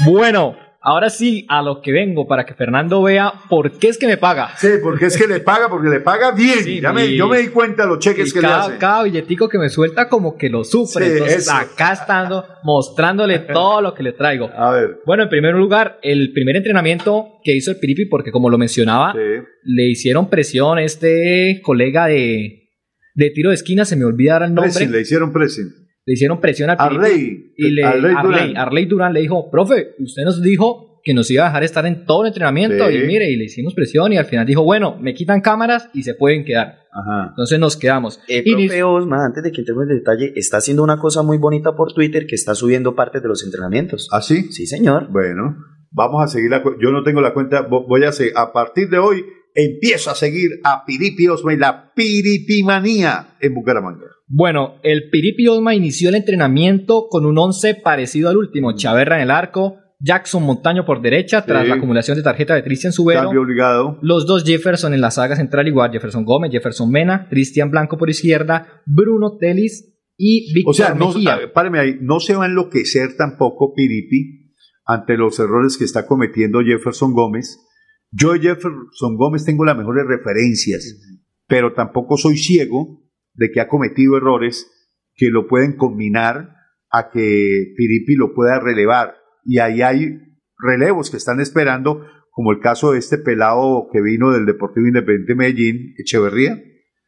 Bueno, ahora sí, a lo que vengo para que Fernando vea por qué es que me paga. Sí, porque es que le paga, porque le paga bien. Sí, Ya me- yo me di cuenta de los cheques que le hace. cada billetico que me suelta como que lo sufre. Sí, Entonces eso. acá estando mostrándole todo lo que le traigo. A ver. Bueno, en primer lugar, el primer entrenamiento que hizo el Piripi, porque como lo mencionaba, Sí. le hicieron presión a este colega de, de tiro de esquina, se me olvida ahora el nombre. Pressing, le hicieron pressing. Le hicieron presión al Piripi. Arley. Y le, Arley Arley, Durán. Arley Durán le dijo, profe, usted nos dijo que nos iba a dejar estar en todo el entrenamiento Sí. y mire, y le hicimos presión y al final dijo, bueno, me quitan cámaras y se pueden quedar. Ajá. Entonces nos quedamos. El Y ni- profe Osma, antes de que entremos en detalle, está haciendo una cosa muy bonita por Twitter que está subiendo partes de los entrenamientos. ¿Ah, sí? Sí, señor. Bueno, vamos a seguir la cu- Yo no tengo la cuenta, vo- voy a seguir. A partir de hoy empiezo a seguir a Piripi Osma y la Piripimanía en Bucaramanga. Bueno, el Piripi Osma inició el entrenamiento con un 11 parecido al último. Chaverra en el arco, Jackson Montaño por derecha, tras Sí. la acumulación de tarjeta de Cristian Subero. Cambio obligado. Los dos Jefferson en la saga central igual, Jefferson Gómez, Jefferson Mena, Cristian Blanco por izquierda, Bruno Telis y Víctor O sea, no, páreme ahí, no se va a enloquecer tampoco Piripi ante los errores que está cometiendo Jefferson Gómez. Yo de Jefferson Gómez tengo las mejores referencias, pero tampoco soy ciego de que ha cometido errores que lo pueden combinar a que Piripi lo pueda relevar. Y ahí hay relevos que están esperando, como el caso de este pelado que vino del Deportivo Independiente de Medellín, Echeverría.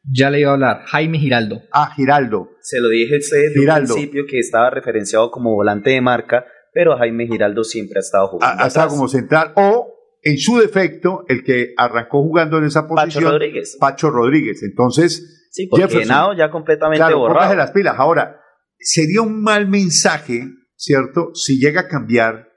Ya le iba a hablar, Jaime Giraldo. Ah, Giraldo. Se lo dije desde un Giraldo. principio que estaba referenciado como volante de marca, pero Jaime Giraldo siempre ha estado ha, jugando. ha estado como central o en su defecto el que arrancó jugando en esa Pacho posición Rodríguez. Pacho Rodríguez entonces Sí, porque Jefferson. Henao ya completamente claro borrado. las pilas ahora sería un mal mensaje cierto si llega a cambiar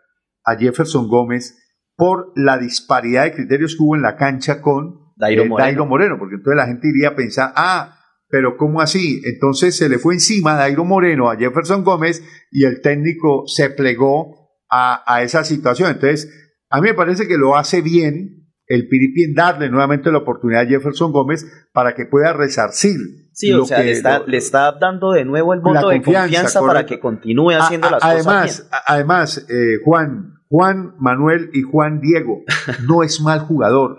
a Jefferson Gómez por la disparidad de criterios que hubo en la cancha con Dairo eh, Moreno. Dairo Moreno porque entonces la gente iría a pensar ah pero ¿cómo así? Entonces se le fue encima a Dairo Moreno, a Jefferson Gómez, y el técnico se plegó a, a esa situación. Entonces, a mí me parece que lo hace bien el Piripi en darle nuevamente la oportunidad a Jefferson Gómez para que pueda resarcir. Sí, o sea, le, está, le está dando de nuevo el voto de confianza para que continúe haciendo las además, cosas bien. Además, eh, Juan, Juan Manuel y Juan Diego no es mal jugador.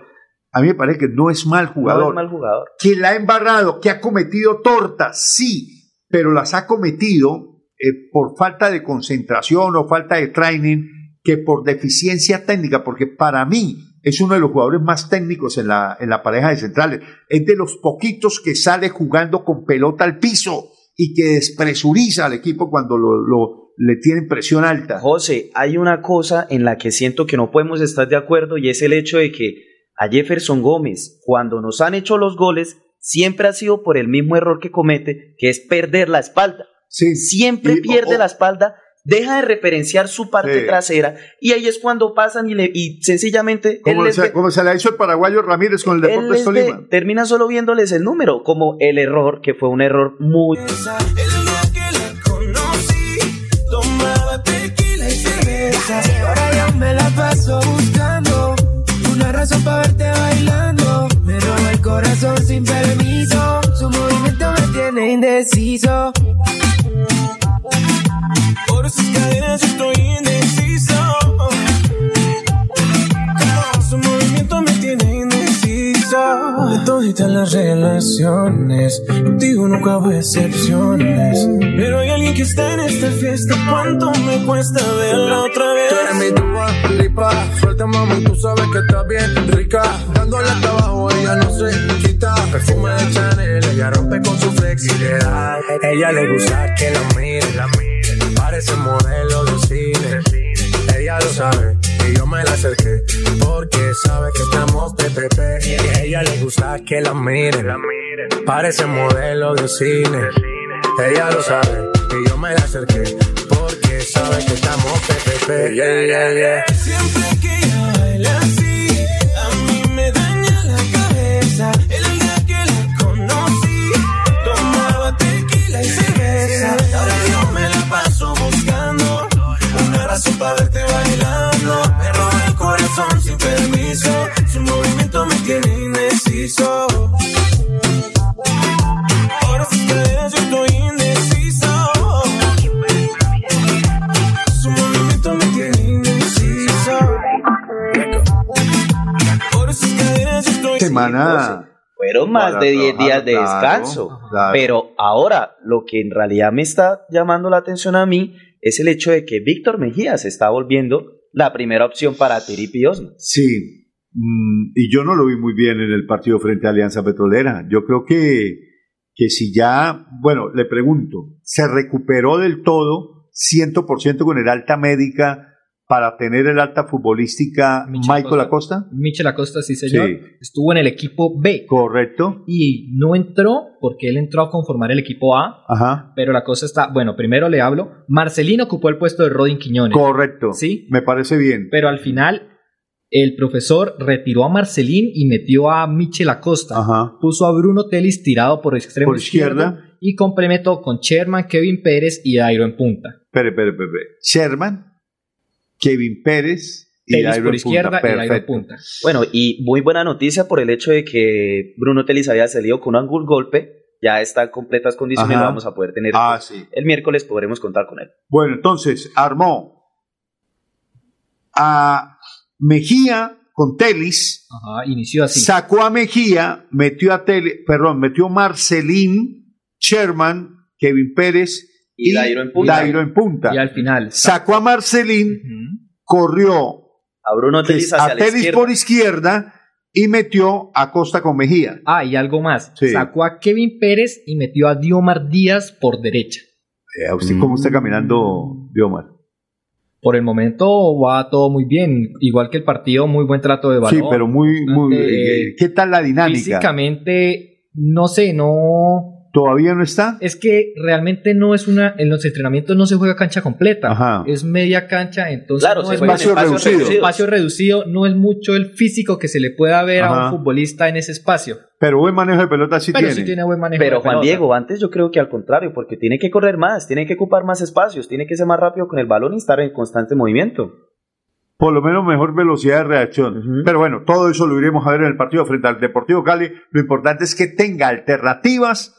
A mí me parece que no es mal jugador. No es mal jugador. Que la ha embarrado, que ha cometido tortas, sí, pero las ha cometido eh, por falta de concentración o falta de training que por deficiencia técnica, porque para mí es uno de los jugadores más técnicos en la, en la pareja de centrales. Es de los poquitos que sale jugando con pelota al piso y que despresuriza al equipo cuando lo, lo le tienen presión alta. José, hay una cosa en la que siento que no podemos estar de acuerdo y es el hecho de que a Jefferson Gómez, cuando nos han hecho los goles, siempre ha sido por el mismo error que comete, que es perder la espalda. Sí. Siempre Y- pierde la espalda, deja de referenciar su parte Sí. trasera y ahí es cuando pasan y, le, y sencillamente Como se, ve- como se la hizo el paraguayo Ramírez con el Deportes Tolima. termina solo viéndoles el número, como el error, que fue un error muy... Tomaba tequila y cerveza. Ahora yo me la paso buscando una razón para verte bailando. Me roba el corazón sin permiso. Su movimiento me tiene indeciso. Por sus cadenas yo estoy indeciso. De todas las relaciones, contigo nunca hubo excepciones. Pero hay alguien que está en esta fiesta. ¿Cuánto me cuesta verla otra vez? Tú eres mi Dua Lipa, suelta mami, tú sabes que estás bien rica. Dándole hasta abajo, ella no se quita. Perfume de Chanel, ella rompe con su flexibilidad. Ella le gusta que la mire, la mire. Parece modelo de cine. Ella lo sabe y yo me la acerqué porque sabe que estamos PPP. Y a ella le gusta que la mire, la mire. Parece modelo de cine. Ella lo sabe y yo me la acerqué porque sabe que estamos PPP. Yeah, yeah, yeah. Siempre que ella baila así, a mí me daña la cabeza. Razón para verte bailando. Me roba el corazón sin permiso. Su movimiento me tiene indeciso. Por sus cadenas yo estoy indeciso. Su movimiento me tiene indeciso. Por sus cadenas yo estoy Semana. Fueron más Para de 10 trabajar, días de claro, descanso. claro. Pero ahora, lo que en realidad me está llamando la atención a mí es el hecho de que Víctor Mejía se está volviendo la primera opción para Tiripi Osma. Sí, mm, y yo no lo vi muy bien en el partido frente a Alianza Petrolera. Yo creo que, que si ya, bueno, le pregunto, ¿se recuperó del todo 100% con el alta médica para tener el alta futbolística Michael Acosta? Michel Acosta, sí señor. Sí. Estuvo en el equipo B. Correcto. Y no entró porque él entró a conformar el equipo A. Ajá. Pero la cosa está, bueno, primero le hablo. Marcelino ocupó el puesto de Rodin Quiñones. Correcto. Sí. Me parece bien. Pero al final el profesor retiró a Marcelín y metió a Michel Acosta. Ajá. Puso a Bruno Telis tirado por extremo Por izquierda. izquierdo y complementó con Sherman, Kevin Pérez y Dairo en punta. Espere, espere. espere. Sherman, Kevin Pérez y Telis por izquierda punta. y punta. Bueno, y muy buena noticia por el hecho de que Bruno Telis había salido con un ángulo golpe. Ya está en completas condiciones, Ajá. vamos a poder tener. Ah, sí. El miércoles podremos contar con él. Bueno, entonces armó a Mejía con Telis, Ajá, inició así. sacó a Mejía, metió a Telis, perdón, metió Marcelín, Sherman, Kevin Pérez Y Dairo en punta. Dairo en punta. y al final Sacó a Marcelín, corrió A Bruno Telis hacia a la Telis izquierda. por izquierda y metió a Costa con Mejía. Ah, y algo más. Sí. Sacó a Kevin Pérez y metió a Diomar Díaz por derecha. Eh, ¿A usted cómo está caminando, Diomar? Por el momento va todo muy bien. Igual que el partido, muy buen trato de balón. Sí, pero muy, muy. Eh, ¿Qué tal la dinámica? Físicamente, no sé, no. ¿Todavía no está? Es que realmente no es una, en los entrenamientos no se juega cancha completa, es media cancha, entonces Claro, no es espacio reducido. espacio reducido, no es mucho el físico que se le pueda ver a un futbolista en ese espacio. Pero buen manejo de pelota sí Pero tiene. sí tiene buen manejo. Pero de Juan pelota. Diego, antes yo creo que al contrario, porque tiene que correr más, tiene que ocupar más espacios, tiene que ser más rápido con el balón y estar en constante movimiento. Por lo menos mejor velocidad de reacción. Pero bueno, todo eso lo iremos a ver en el partido frente al Deportivo Cali. Lo importante es que tenga alternativas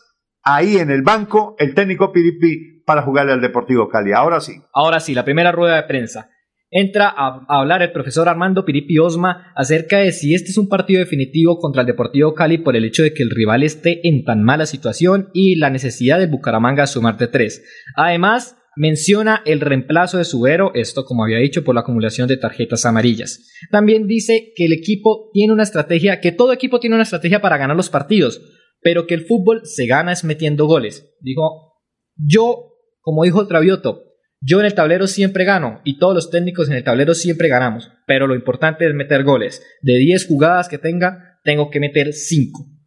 ahí en el banco el técnico Piripi para jugarle al Deportivo Cali. Ahora sí. Ahora sí, la primera rueda de prensa. Entra a, hablar el profesor Armando Piripi Osma acerca de si este es un partido definitivo contra el Deportivo Cali por el hecho de que el rival esté en tan mala situación y la necesidad de Bucaramanga sumar de tres. Además, menciona el reemplazo de Subero, esto como había dicho, por la acumulación de tarjetas amarillas. También dice que el equipo tiene una estrategia, que todo equipo tiene una estrategia para ganar los partidos, pero que el fútbol se gana es metiendo goles. Dijo, yo, como dijo Travioto, yo en el tablero siempre gano y todos los técnicos en el tablero siempre ganamos, pero lo importante es meter goles. De 10 jugadas que tenga, tengo que meter 5.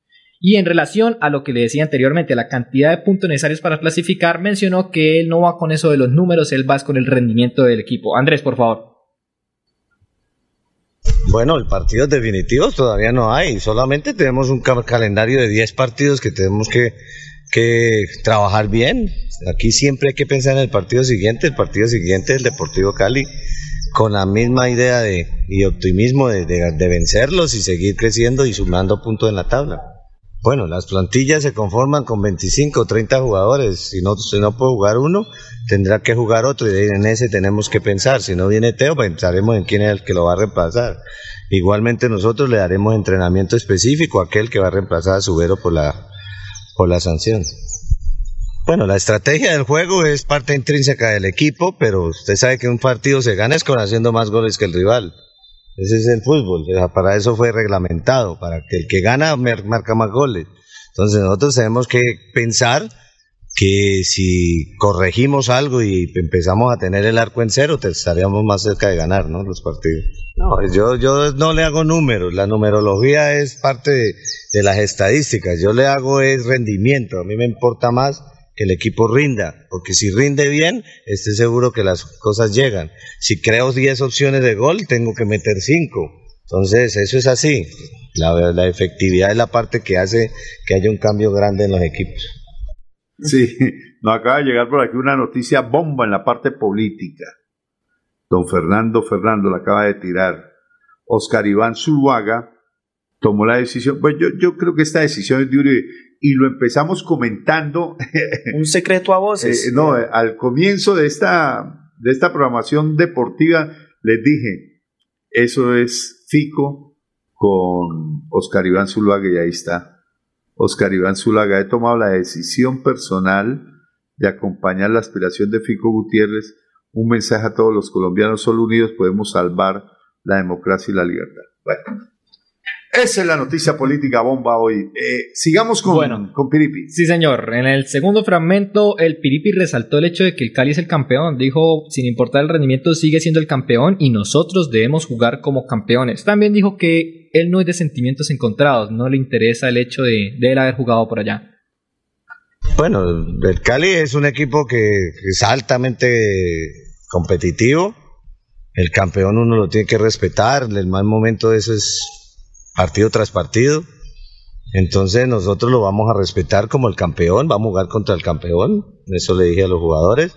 Y en relación a lo que le decía anteriormente, la cantidad de puntos necesarios para clasificar, mencionó que él no va con eso de los números, él va con el rendimiento del equipo. Andrés, por favor. Bueno, el partidos definitivos todavía no hay, solamente tenemos un ca- calendario de 10 partidos que tenemos que, trabajar bien. Aquí siempre hay que pensar en el partido siguiente, el partido siguiente el Deportivo Cali, con la misma idea de, y optimismo de- de vencerlos y seguir creciendo y sumando puntos en la tabla. Bueno, las plantillas se conforman con 25 o 30 jugadores. Si no, si no puede jugar uno, tendrá que jugar otro y en ese tenemos que pensar. Si no viene Teo, pensaremos en quién es el que lo va a reemplazar. Igualmente nosotros le daremos entrenamiento específico a aquel que va a reemplazar a Subero por la, por la sanción. Bueno, la estrategia del juego es parte intrínseca del equipo, pero usted sabe que un partido se gana es con haciendo más goles que el rival. Ese es el fútbol, para eso fue reglamentado, para que el que gana marca más goles. Entonces nosotros tenemos que pensar que si corregimos algo y empezamos a tener el arco en cero, te estaríamos más cerca de ganar, ¿no? Los partidos. No, yo, yo no le hago números, la numerología es parte de, de las estadísticas, yo le hago es rendimiento, a mí me importa más que el equipo rinda, porque si rinde bien, estoy seguro que las cosas llegan. Si creo 10 opciones de gol, tengo que meter 5. Entonces, eso es así. La, la efectividad es la parte que hace que haya un cambio grande en los equipos. Sí, nos acaba de llegar por aquí una noticia bomba en la parte política. Don Fernando Fernando la acaba de tirar. Oscar Iván Zuluaga tomó la decisión. Pues yo, yo creo que esta decisión es de Uribe y lo empezamos comentando. Un secreto a voces. Eh, no, al comienzo de esta, de esta programación deportiva les dije, eso es Fico con Oscar Iván Zuluaga y ahí está. Oscar Iván Zuluaga he tomado la decisión personal de acompañar la aspiración de Fico Gutiérrez, un mensaje a todos los colombianos, solo unidos podemos salvar la democracia y la libertad. Bueno, esa es la noticia política bomba hoy. Eh, sigamos con, Bueno. con Piripi. Sí, señor. En el segundo fragmento, el Piripi resaltó el hecho de que el Cali es el campeón. Dijo, sin importar el rendimiento, sigue siendo el campeón y nosotros debemos jugar como campeones. También dijo que él no es de sentimientos encontrados, no le interesa el hecho de, de él haber jugado por allá. Bueno, el Cali es un equipo que es altamente competitivo. El campeón uno lo tiene que respetar. El mal momento de eso es partido tras partido. Entonces nosotros lo vamos a respetar como el campeón. Vamos a jugar contra el campeón. Eso le dije a los jugadores.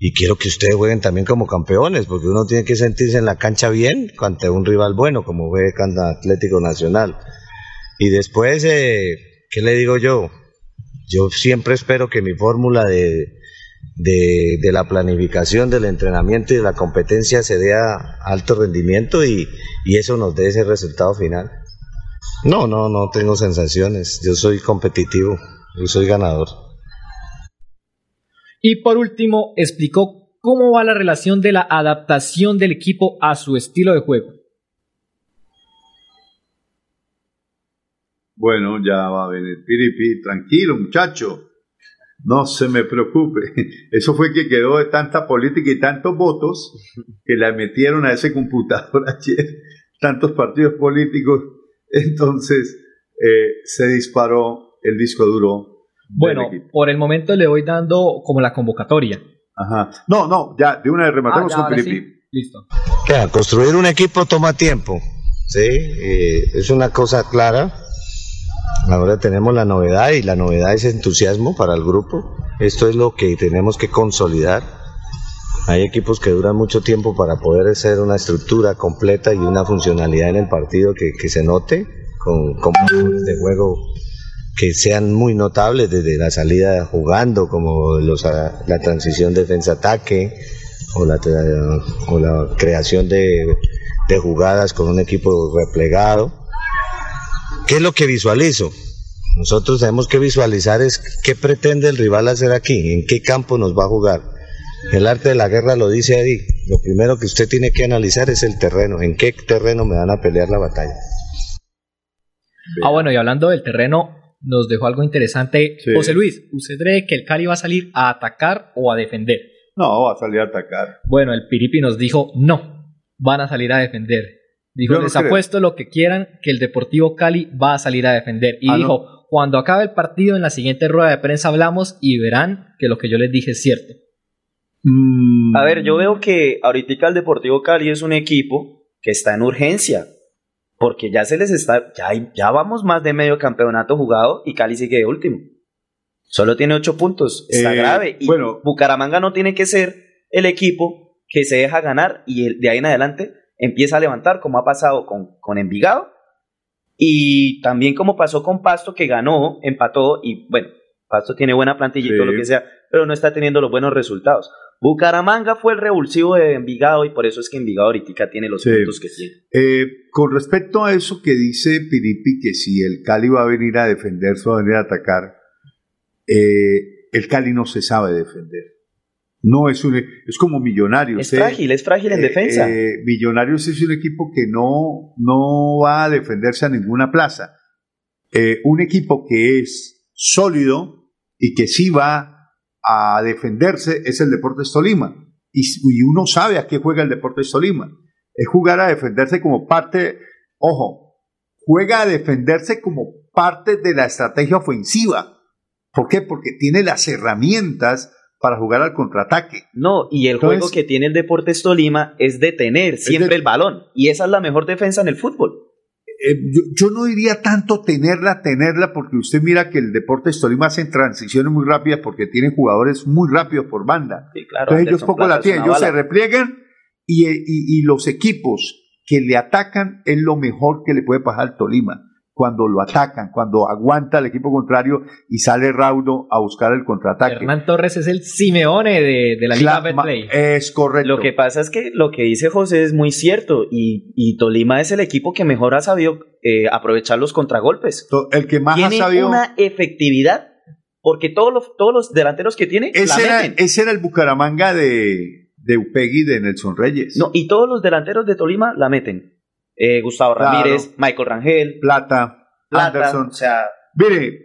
Y quiero que ustedes jueguen también como campeones, porque uno tiene que sentirse en la cancha bien ante un rival bueno, como fue el Atlético Nacional. Y después, eh, ¿qué le digo yo? Yo siempre espero que mi fórmula de, de, de la planificación, del entrenamiento y de la competencia se dé a alto rendimiento y, y eso nos dé ese resultado final. No, no, no tengo sensaciones. Yo soy competitivo, yo soy ganador. Y por último, explicó cómo va la relación de la adaptación del equipo a su estilo de juego. Bueno, ya va a venir Piripi, tranquilo muchacho, no se me preocupe. Eso fue que quedó de tanta política y tantos votos que le metieron a ese computador ayer, tantos partidos políticos, entonces eh, se disparó el disco duro. Bueno, por el momento le voy dando como la convocatoria. Ajá. No, no, ya, de una vez rematamos Ah, ya, con ahora Filipe. sí. Listo. Claro, construir un equipo toma tiempo, ¿sí? Eh, es una cosa clara. Ahora tenemos la novedad y la novedad es entusiasmo para el grupo. Esto es lo que tenemos que consolidar. Hay equipos que duran mucho tiempo para poder hacer una estructura completa y una funcionalidad en el partido que, se note, con, con de juego que sean muy notables desde la salida jugando, como los, a- la transición defensa-ataque o la, o la creación de jugadas con un equipo replegado. ¿Qué es lo que visualizo? Nosotros tenemos que visualizar es qué pretende el rival hacer aquí, en qué campo nos va a jugar. El arte de la guerra lo dice ahí. Lo primero que usted tiene que analizar es el terreno, en qué terreno me van a pelear la batalla. Ah, bueno, y hablando del terreno, nos dejó algo interesante. Sí. José Luis, ¿usted cree que el Cali va a salir a atacar o a defender? No, va a salir a atacar. Bueno, el Piripi nos dijo no, van a salir a defender. Dijo, no les creo. apuesto lo que quieran que el Deportivo Cali va a salir a defender. Y Ah, ¿no? dijo, cuando acabe el partido en la siguiente rueda de prensa hablamos y verán que lo que yo les dije es cierto. Mm, A ver, yo veo que ahorita el Deportivo Cali es un equipo que está en urgencia. Porque ya se les está, ya, hay- ya vamos más de medio campeonato jugado y Cali sigue de último. Solo tiene ocho puntos. Está Eh, grave. Y bueno. Bucaramanga no tiene que ser el equipo que se deja ganar y el- de ahí en adelante empieza a levantar, como ha pasado con, con Envigado. Y también como pasó con Pasto, que ganó, empató y bueno, Pasto tiene buena plantilla y Sí. todo lo que sea, pero no está teniendo los buenos resultados. Bucaramanga fue el revulsivo de Envigado y por eso es que Envigado ahorita tiene los Sí. puntos que tiene. Eh, con respecto a eso que dice Piripi, que si el Cali va a venir a defenderse o va a venir a atacar, eh, el Cali no se sabe defender. No es un, es como Millonarios. Es ¿eh? frágil, es frágil en Eh, defensa. eh, Millonarios es un equipo que no, no va a defenderse a ninguna plaza. Eh, un equipo que es sólido y que sí va a defenderse es el Deportes Tolima. Y, y uno sabe a qué juega el Deportes Tolima. Es jugar a defenderse como parte, ojo, juega a defenderse como parte de la estrategia ofensiva. ¿Por qué? Porque tiene las herramientas para jugar al contraataque. No, y el Entonces- juego que tiene el Deportes Tolima es detener siempre de- el balón. Y esa es la mejor defensa en el fútbol. Eh, yo, yo no diría tanto tenerla, tenerla, porque usted mira que el Deportes Tolima hace transiciones muy rápidas porque tiene jugadores muy rápidos por banda. Sí, claro, Entonces ellos poco Plata la tienen, ellos se repliegan y, y- y los equipos que le atacan es lo mejor que le puede pasar al Tolima. Cuando lo atacan, cuando aguanta el equipo contrario y sale raudo a buscar el contraataque. Hernán Torres es el Simeone de, de la Liga Betplay. Es correcto. Lo que pasa es que lo que dice José es muy cierto. Y, y Tolima es el equipo que mejor ha sabido eh, aprovechar los contragolpes. El que más Tiene ha sabido. una efectividad. Porque todos los, todos los delanteros que tiene la ese, era, meten. ese era el Bucaramanga de, de Upegui de Nelson Reyes. No, y todos los delanteros de Tolima la meten. Eh, Gustavo Claro. Ramírez, Michael Rangel, Plata, Plata, Anderson. o sea, Mire,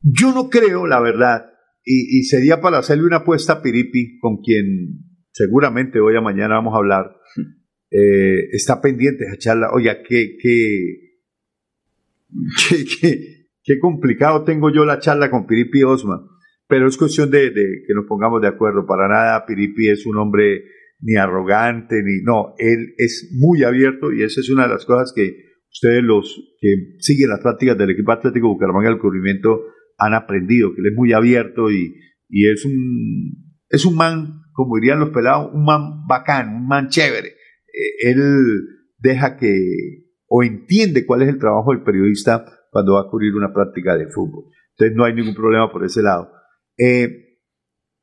yo no creo, la verdad, y, y sería para hacerle una apuesta a Piripi, con quien seguramente hoy a mañana vamos a hablar, eh, está pendiente esa charla. Oiga, qué, qué, qué, qué- qué complicado tengo yo la charla con Piripi Osma, pero es cuestión de, de que nos pongamos de acuerdo. Para nada, Piripi es un hombre ni arrogante, ni no, él es muy abierto y esa es una de las cosas que ustedes los que siguen las prácticas del equipo Atlético Bucaramanga del cubrimiento han aprendido, que él es muy abierto y, y es un es un man, como dirían los pelados, un man bacán, un man chévere. Eh, él deja que o entiende cuál es el trabajo del periodista cuando va a cubrir una práctica de fútbol. Entonces no hay ningún problema por ese lado. Eh,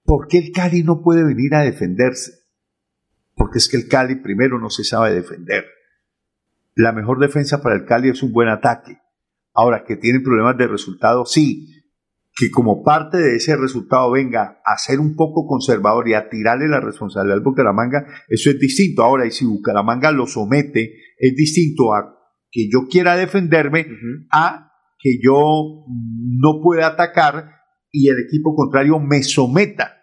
¿Por qué el Cali no puede venir a defenderse? Porque es que el Cali primero no se sabe defender. La mejor defensa para el Cali es un buen ataque. Ahora, que tienen problemas de resultado, sí. Que como parte de ese resultado venga a ser un poco conservador y a tirarle la responsabilidad al Bucaramanga, eso es distinto. Ahora, y si Bucaramanga lo somete, es distinto a que yo quiera defenderme a que yo no pueda atacar y el equipo contrario me someta.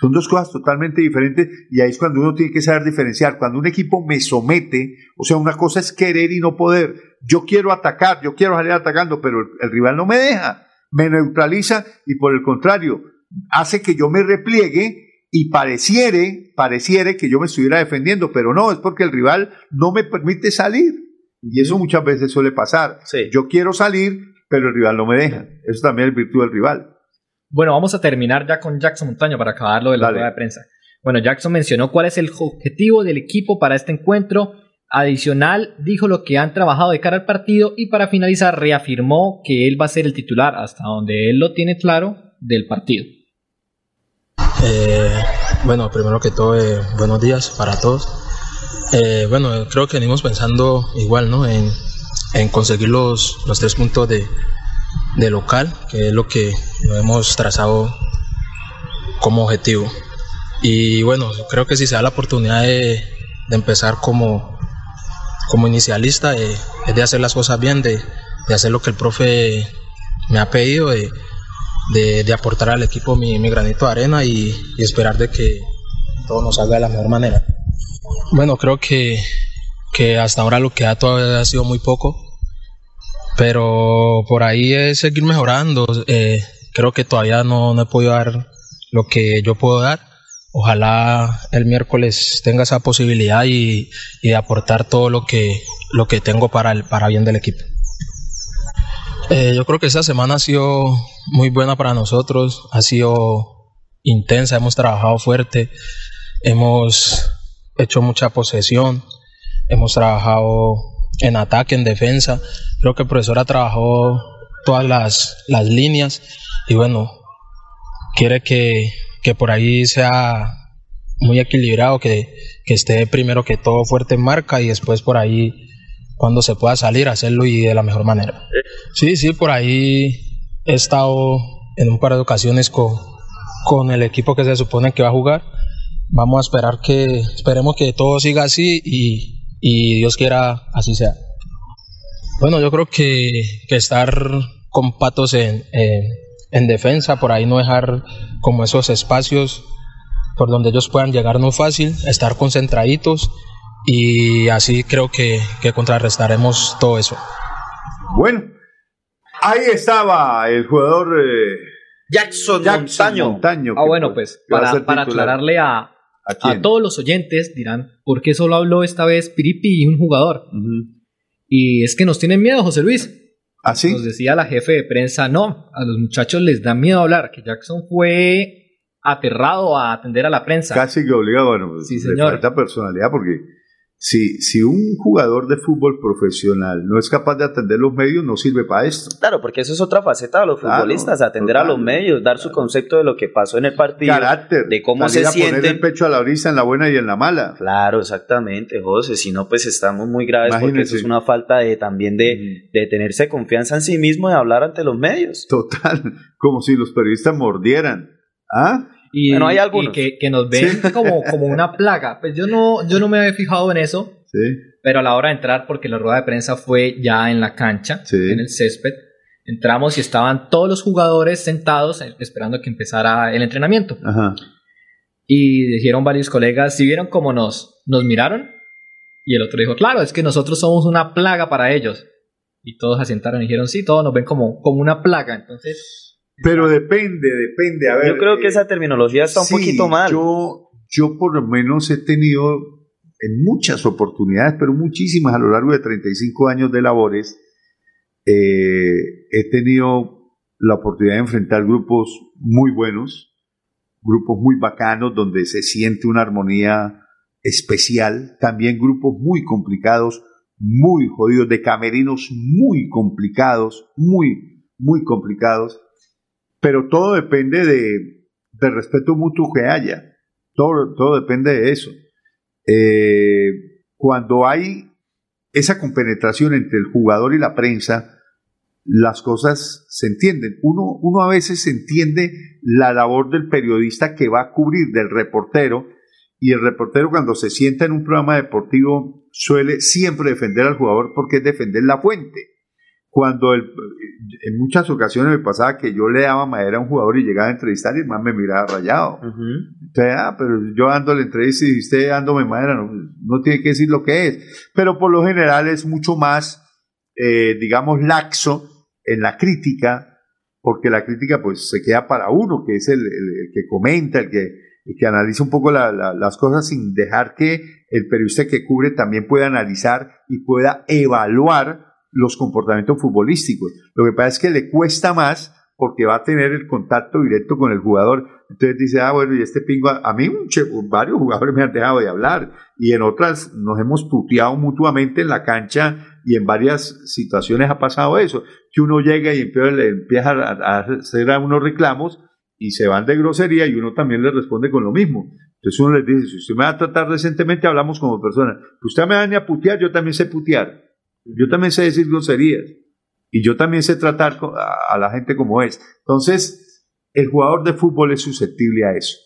Son dos cosas totalmente diferentes y ahí es cuando uno tiene que saber diferenciar. Cuando un equipo me somete, o sea, una cosa es querer y no poder. Yo quiero atacar, yo quiero salir atacando, pero el, el rival no me deja. me neutraliza y por el contrario, hace que yo me repliegue y pareciere, pareciere que yo me estuviera defendiendo, pero no, es porque el rival no me permite salir. Y eso muchas veces suele pasar. Yo quiero salir, pero el rival no me deja. Eso también es virtud del rival. Bueno, vamos a terminar ya con Jackson Montaño para acabar lo de la rueda de prensa. Bueno, Jackson mencionó cuál es el objetivo del equipo para este encuentro. Adicional, dijo lo que han trabajado de cara al partido y para finalizar reafirmó que él va a ser el titular hasta donde él lo tiene claro del partido. Eh, bueno, primero que todo, eh, buenos días para todos. Eh, bueno, creo que venimos pensando igual, ¿no? En, en conseguir los, los tres puntos de, de local, que es lo que hemos trazado como objetivo. Y bueno, creo que si se da la oportunidad de, de empezar como, como inicialista, eh, es de hacer las cosas bien, de, de, hacer lo que el profe me ha pedido, de, de aportar al equipo mi, mi granito de arena y, y, esperar de que todo nos salga de la mejor manera. Bueno, creo que, que hasta ahora lo que ha todavía ha sido muy poco, pero por ahí es seguir mejorando. Eh, creo que todavía no, no he podido dar lo que yo puedo dar ojalá el miércoles tenga esa posibilidad y, y aportar todo lo que, lo que tengo para el para bien del equipo. Eh, yo creo que esta semana ha sido muy buena para nosotros, ha sido intensa, hemos trabajado fuerte, hemos hecho mucha posesión, hemos trabajado en ataque, en defensa. Creo que el profesor ha trabajado todas las, las líneas y bueno, quiere que, que por ahí sea muy equilibrado, que, que, esté primero que todo fuerte en marca y después por ahí cuando se pueda salir hacerlo y de la mejor manera. Sí, sí, por ahí he estado en un par de ocasiones con, con el equipo que se supone que va a jugar. Vamos a esperar que, esperemos que todo siga así y, y Dios quiera así sea. Bueno, yo creo que, que estar con patos en, en en defensa, por ahí no dejar como esos espacios por donde ellos puedan llegar no fácil, estar concentraditos y así creo que, que contrarrestaremos todo eso. Bueno, ahí estaba el jugador eh, Jackson, Jackson, Montaño. ah, bueno, pues para, para aclararle a, ¿A, a, todos los oyentes dirán, ¿por qué solo habló esta vez Piripi y un jugador? Uh -huh. Y es que nos tienen miedo, José Luis. ¿Así? Nos decía la jefe de prensa, no, a los muchachos les da miedo hablar, que Jackson fue aterrado a atender a la prensa. Casi que obligado, bueno, sí, le señor. falta personalidad porque si, si un jugador de fútbol profesional no es capaz de atender los medios, no sirve para esto. Claro, porque eso es otra faceta de los Claro, futbolistas, atender total, a los medios, dar su concepto de lo que pasó en el partido, Carácter, de cómo se a poner el pecho a la brisa en la buena y en la mala. Claro, exactamente, José. Si no, pues estamos muy graves porque eso es una falta de también de, de tenerse confianza en sí mismo y hablar ante los medios. Total, como si los periodistas mordieran. ¿Ah? Y, Bueno, hay y algunos. que, que nos ven como, como una plaga. Pues yo no, yo no me había fijado en eso, Sí. pero a la hora de entrar, porque la rueda de prensa fue ya en la cancha, Sí. en el césped, entramos y estaban todos los jugadores sentados eh, esperando que empezara el entrenamiento. Ajá. Y dijeron varios colegas, si vieron cómo nos, nos miraron? Y el otro dijo, claro, es que nosotros somos una plaga para ellos. Y todos asientaron y dijeron, sí, todos nos ven como, como una plaga. Entonces, Pero depende, depende. A ver, Yo creo que eh, esa terminología está un sí, poquito mal. Yo, yo por lo menos he tenido en muchas oportunidades, pero muchísimas a lo largo de 35 años de labores, eh, he tenido la oportunidad de enfrentar grupos muy buenos, grupos muy bacanos, donde se siente una armonía especial, también grupos muy complicados, muy jodidos, de camerinos muy complicados, muy, muy complicados, pero todo depende de, del respeto mutuo que haya, todo, todo depende de eso. Eh, cuando hay esa compenetración entre el jugador y la prensa, las cosas se entienden. Uno, uno a veces entiende la labor del periodista que va a cubrir, del reportero, y el reportero cuando se sienta en un programa deportivo suele siempre defender al jugador porque es defender la fuente. Cuando el, en muchas ocasiones me pasaba que yo le daba madera a un jugador y llegaba a entrevistar y el man me miraba rayado. Entonces, ah, pero yo ando la entrevista y usted dándome madera, no, no tiene que decir lo que es. Pero por lo general es mucho más, eh, digamos, laxo en la crítica, porque la crítica pues se queda para uno, que es el, el- el que comenta, el que, el que analiza un poco la- la- las cosas sin dejar que el periodista que cubre también pueda analizar y pueda evaluar los comportamientos futbolísticos. Lo que pasa es que le cuesta más porque va a tener el contacto directo con el jugador. Entonces dice, ah, bueno, y este pingo, a, a mí che- varios jugadores me han dejado de hablar y en otras nos hemos puteado mutuamente en la cancha y en varias situaciones ha pasado eso, que uno llega y empieza, a, a hacer a unos reclamos y se van de grosería y uno también le responde con lo mismo. Entonces uno les dice, si usted me va a tratar decentemente, hablamos como personas. Usted me va a putear, yo también sé putear. Yo también sé decir groserías. Y yo también sé tratar a, la gente como es. Entonces, el jugador de fútbol es susceptible a eso.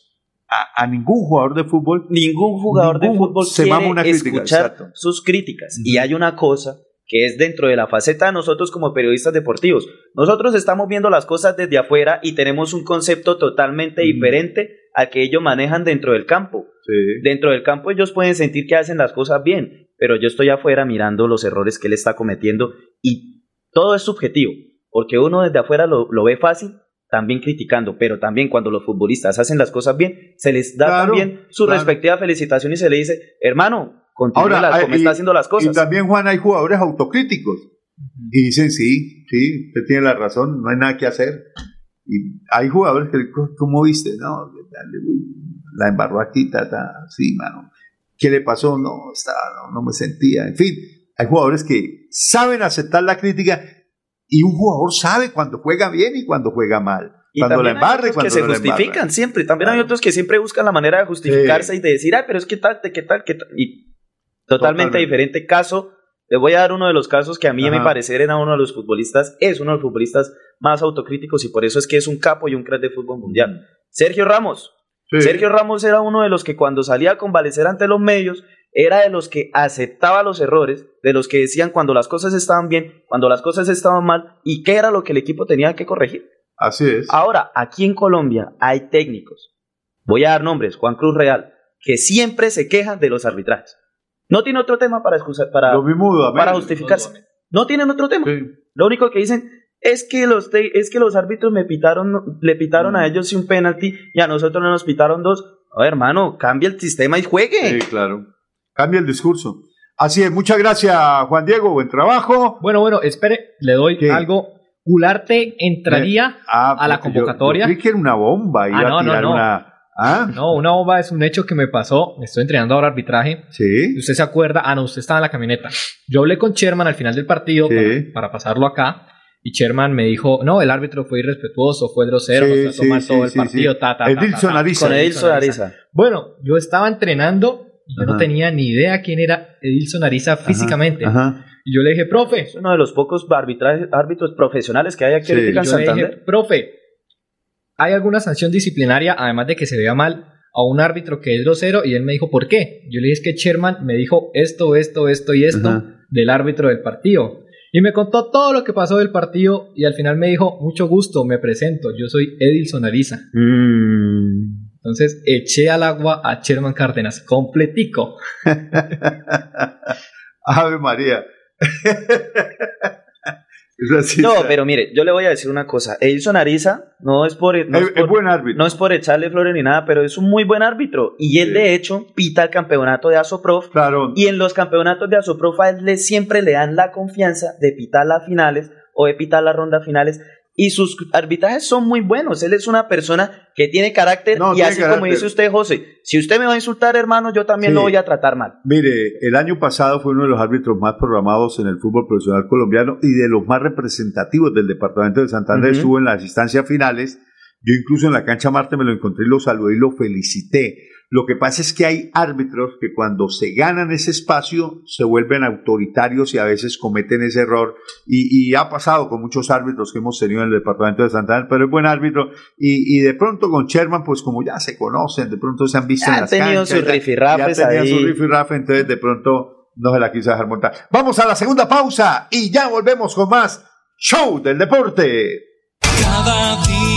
A, a ningún jugador de fútbol. Ningún jugador de ningún fútbol se quiere una crítica. escuchar exacto. sus críticas. Y hay una cosa que es dentro de la faceta de nosotros como periodistas deportivos. Nosotros estamos viendo las cosas desde afuera y tenemos un concepto totalmente diferente al que ellos manejan dentro del campo. Dentro del campo ellos pueden sentir que hacen las cosas bien, pero yo estoy afuera mirando los errores que él está cometiendo y todo es subjetivo, porque uno desde afuera lo, lo ve fácil, también criticando, pero también cuando los futbolistas hacen las cosas bien, se les da Claro, también su claro. respectiva felicitación y se le dice, hermano, hay- como y- está haciendo las Y cosas. también, Juan, hay jugadores autocríticos. Y dicen, sí, sí, usted tiene la razón, no hay nada que hacer. Y hay jugadores que, ¿cómo viste? No, dale, la embarró aquí, ta, ta, sí, mano. ¿Qué le pasó? No, está, no, no me sentía. En fin, hay jugadores que saben aceptar la crítica y un jugador sabe cuando juega bien y cuando juega mal. Y cuando la también hay otros cuando que se no la embarra. justifican siempre. También hay otros que siempre buscan la manera de justificarse y de decir, ah, pero es que tal, de qué tal, qué tal. Y totalmente, Totalmente. diferente caso. Les voy a dar uno de los casos que a mí, a mi Ajá. parecer, era uno de los futbolistas, es uno de los futbolistas más autocríticos y por eso es que es un capo y un crack de fútbol mundial. Sergio Ramos. Sergio Ramos era uno de los que cuando salía a convalecer ante los medios, era de los que aceptaba los errores, de los que decían cuando las cosas estaban bien, cuando las cosas estaban mal y qué era lo que el equipo tenía que corregir. Así es. Ahora, aquí en Colombia hay técnicos, voy a dar nombres, Juan Cruz Real, que siempre se quejan de los arbitrajes. No tiene otro tema para excusar, para, Lo mismo Dudamel. para justificarse. No tienen otro tema. Lo único que dicen es que los te- es que los árbitros me pitaron, le pitaron Mm. a ellos un penalti y a nosotros no nos pitaron dos. A ver, hermano, cambia el sistema y juegue. Sí, claro. Cambia el discurso. Así es, muchas gracias, Juan Diego, buen trabajo. Bueno, bueno, espere, le doy algo. Gularte entraría Ah, a la yo- convocatoria. Yo, creí que era una bomba, iba Ah, no, a no, tirar no. una. ¿Ah? No, una bomba es un hecho que me pasó. Estoy entrenando ahora arbitraje. Sí. Y usted se acuerda, ah, no, usted estaba en la camioneta. Yo hablé con Sherman al final del partido Sí. para, para pasarlo acá. Y Sherman me dijo, no, el árbitro fue irrespetuoso, fue grosero, Sí, nos trató sí, mal sí, todo el partido, sí. ta, ta, Edilson ta. Ariza. Con Edilson Ariza. Bueno, yo estaba entrenando y yo no tenía ni idea quién era Edilson Ariza físicamente. Ajá. Y yo le dije, profe, Es uno de los pocos árbitros profesionales que hay aquí en yo le dije, Santander. profe, ¿hay alguna sanción disciplinaria, además de que se vea mal, a un árbitro que es grosero? Y él me dijo, ¿por qué? Yo le dije, es que Sherman me dijo esto, esto, esto y esto Ajá. del árbitro del partido. Y me contó todo lo que pasó del partido y al final me dijo, mucho gusto, me presento, yo soy Edilson Ariza. Mm. Entonces eché al agua a Sherman Cárdenas, completico. Ave María. No, pero mire, yo le voy a decir una cosa. Edilson Ariza no es por, no es, es es por- buen árbitro. no es por echarle flores ni nada, pero es un muy buen árbitro. Y él, Sí. de hecho, pita el campeonato de Asoprof. Claro. Y en los campeonatos de Asoprof a él le, siempre le dan la confianza de pitar las finales o de pitar las rondas finales. Y sus arbitrajes son muy buenos. Él es una persona que tiene carácter. No, y tiene así como dice usted, José, si usted me va a insultar, hermano, yo también Sí. lo voy a tratar mal. Mire, el año pasado fue uno de los árbitros más programados en el fútbol profesional colombiano y de los más representativos del departamento de Santander. Ujú. Estuvo en las instancias finales. Yo incluso en la cancha Marte me lo encontré y lo saludé y lo felicité. Lo que pasa es que hay árbitros que cuando se ganan ese espacio se vuelven autoritarios y a veces cometen ese error. Y, y ha pasado con muchos árbitros que hemos tenido en el departamento de Santander, pero es buen árbitro. Y, y de pronto con Sherman, pues como ya se conocen, de pronto se han visto Ya en las tenido canchas, sus ya- ya tenían ahí. su rifirrafe, entonces de pronto no se la quiso dejar montar. Vamos a la segunda pausa y ya volvemos con más Show del Deporte. Cada día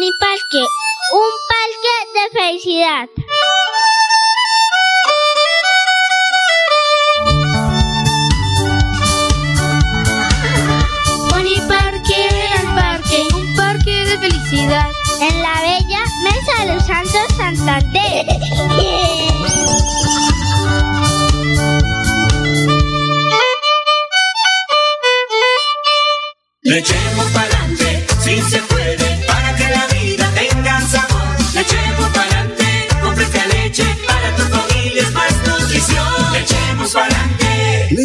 Parque, un parque de felicidad. Pony Parque, el parque, un parque de felicidad. En la bella Mesa de los Santos Santander. Le echemos pa'lante, si se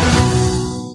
Thank you.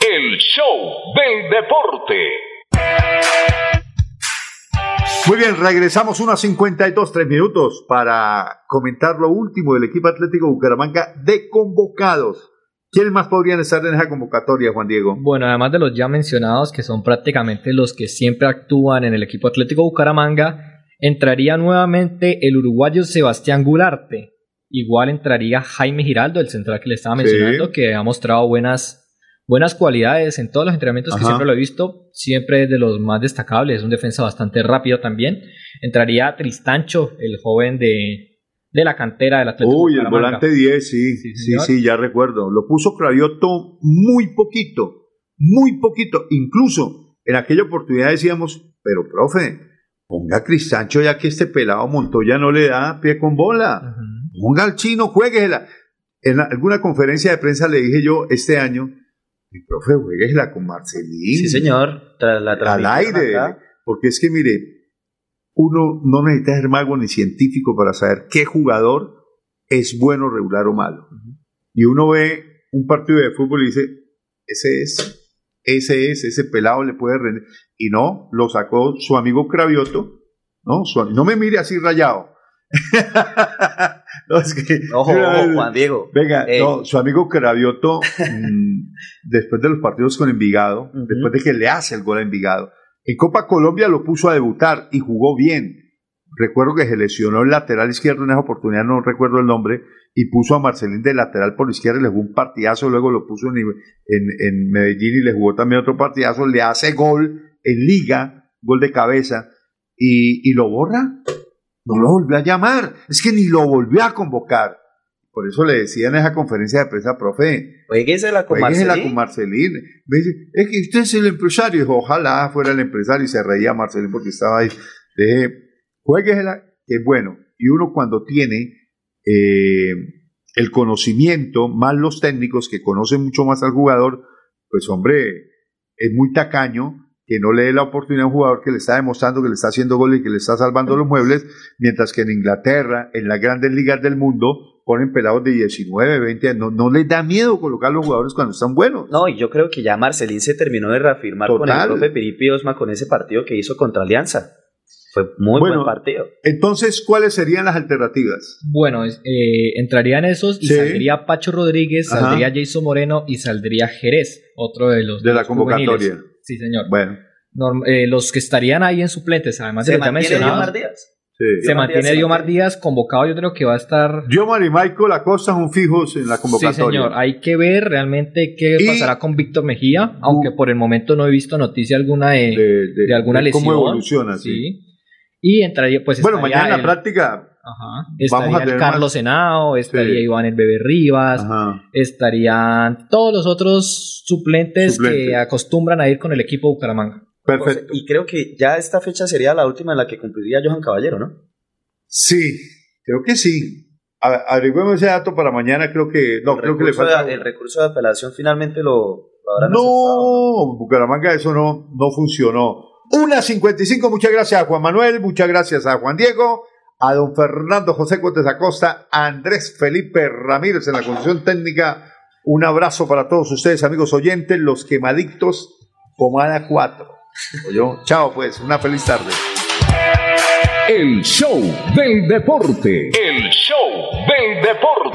El show del deporte. Muy bien, regresamos unas 52, 3 minutos para comentar lo último del equipo Atlético Bucaramanga de convocados. ¿Quiénes más podrían estar en esa convocatoria, Juan Diego? Bueno, además de los ya mencionados, que son prácticamente los que siempre actúan en el equipo Atlético Bucaramanga, entraría nuevamente el uruguayo Sebastián Gularte. Igual entraría Jaime Giraldo, el central que le estaba mencionando, Sí. que ha mostrado buenas, buenas cualidades en todos los entrenamientos que siempre lo he visto. Siempre es de los más destacables, es un defensa bastante rápido también. Entraría Tristancho, el joven de, de la cantera del Atlético Uy, el Bucaramanga. volante 10, sí, sí, sí, señor. ya recuerdo. Lo puso Cravioto muy poquito, muy poquito. Incluso en aquella oportunidad decíamos, pero profe, ponga a Cristancho ya que este pelado Montoya no le da pie con bola. Ponga al chino, jueguesela. En la- alguna conferencia de prensa le dije yo este año, mi profe, jueguesela con Marcelín. Sí, señor. Tras la al aire. acá. Porque es que, mire, uno no necesita ser mago ni científico para saber qué jugador es bueno, regular o malo. Y uno ve un partido de fútbol y dice, ese es, ese es, ese pelado le puede rendir. Y no, lo sacó su amigo Cravioto ¿no? Su- no me mire así rayado. No, es que- Ojo, ojo, Juan Diego. Venga, no, su amigo Cravioto, mm, después de los partidos con Envigado, después de que le hace el gol a Envigado, en Copa Colombia lo puso a debutar y jugó bien. Recuerdo que se lesionó el lateral izquierdo en esa oportunidad, no recuerdo el nombre, y puso a Marcelín de lateral por izquierda y le jugó un partidazo, luego lo puso en, en- en Medellín y le jugó también otro partidazo, le hace gol en liga, gol de cabeza, y, y lo borra. No lo volvió a llamar, es que ni lo volvió a convocar. Por eso le decía en esa conferencia de prensa, profe, Jueguesela con Marcelín. con Marcelín. Me dice, es que usted es el empresario. Dijo, ojalá fuera el empresario y se reía Marcelín porque estaba ahí. Deje, jueguesela, que es bueno. Y uno cuando tiene eh, el conocimiento, más los técnicos que conocen mucho más al jugador, pues hombre, es muy tacaño que no le dé la oportunidad a un jugador que le está demostrando que le está haciendo goles y que le está salvando los muebles, mientras que en Inglaterra, en las grandes ligas del mundo, ponen pelados de 19, 20 años. No, no les da miedo colocar a los jugadores cuando están buenos. No, y yo creo que ya Marcelín se terminó de reafirmar con el profe Piripi Osma con ese partido que hizo contra Alianza. Fue muy Bueno, buen partido. Entonces, ¿cuáles serían las alternativas? Bueno, es- eh, entrarían esos y Sí. saldría Pacho Rodríguez, Ajá. saldría Jason Moreno y saldría Jerez, otro de los De la juveniles. Sí, señor. Bueno. Norm- eh, los que estarían ahí en suplentes, además de ¿Se los ya mantiene mencionados. Diomar Díaz? Sí. Se Diomar mantiene Diomar Díaz convocado, yo creo que va a estar. Diomar y Michael Acosta son fijos en la Sí, convocatoria. señor. Hay que ver realmente qué Y- pasará con Víctor Mejía, aunque por el momento no he visto noticia alguna de, de, de alguna de lesión. cómo evoluciona, sí. sí. Y entraría, pues. Bueno, mañana en la el- práctica Ajá. Vamos Estaría a el tener Carlos Henao, estaría Sí. Iván el Bebé Rivas, Ajá. estarían todos los otros suplentes, Suplentes. que acostumbran a ir con el equipo Bucaramanga. Perfecto. Y creo que ya esta fecha sería la última en la que cumpliría Johan Caballero, ¿no? Sí, creo que sí. A- Averigüemos ese dato para mañana, creo que no, el, creo que le recurso falta. de, el recurso de apelación finalmente lo, lo habrán No, Bucaramanga eso no, no funcionó. Una 55, muchas gracias a Juan Manuel, muchas gracias a Juan Diego, a don Fernando José Cotes Acosta, a Andrés Felipe Ramírez en la condición técnica. Un abrazo para todos ustedes, amigos oyentes, los quemadictos, pomada 4. Yo, chao pues, una feliz tarde. El show del deporte. El show del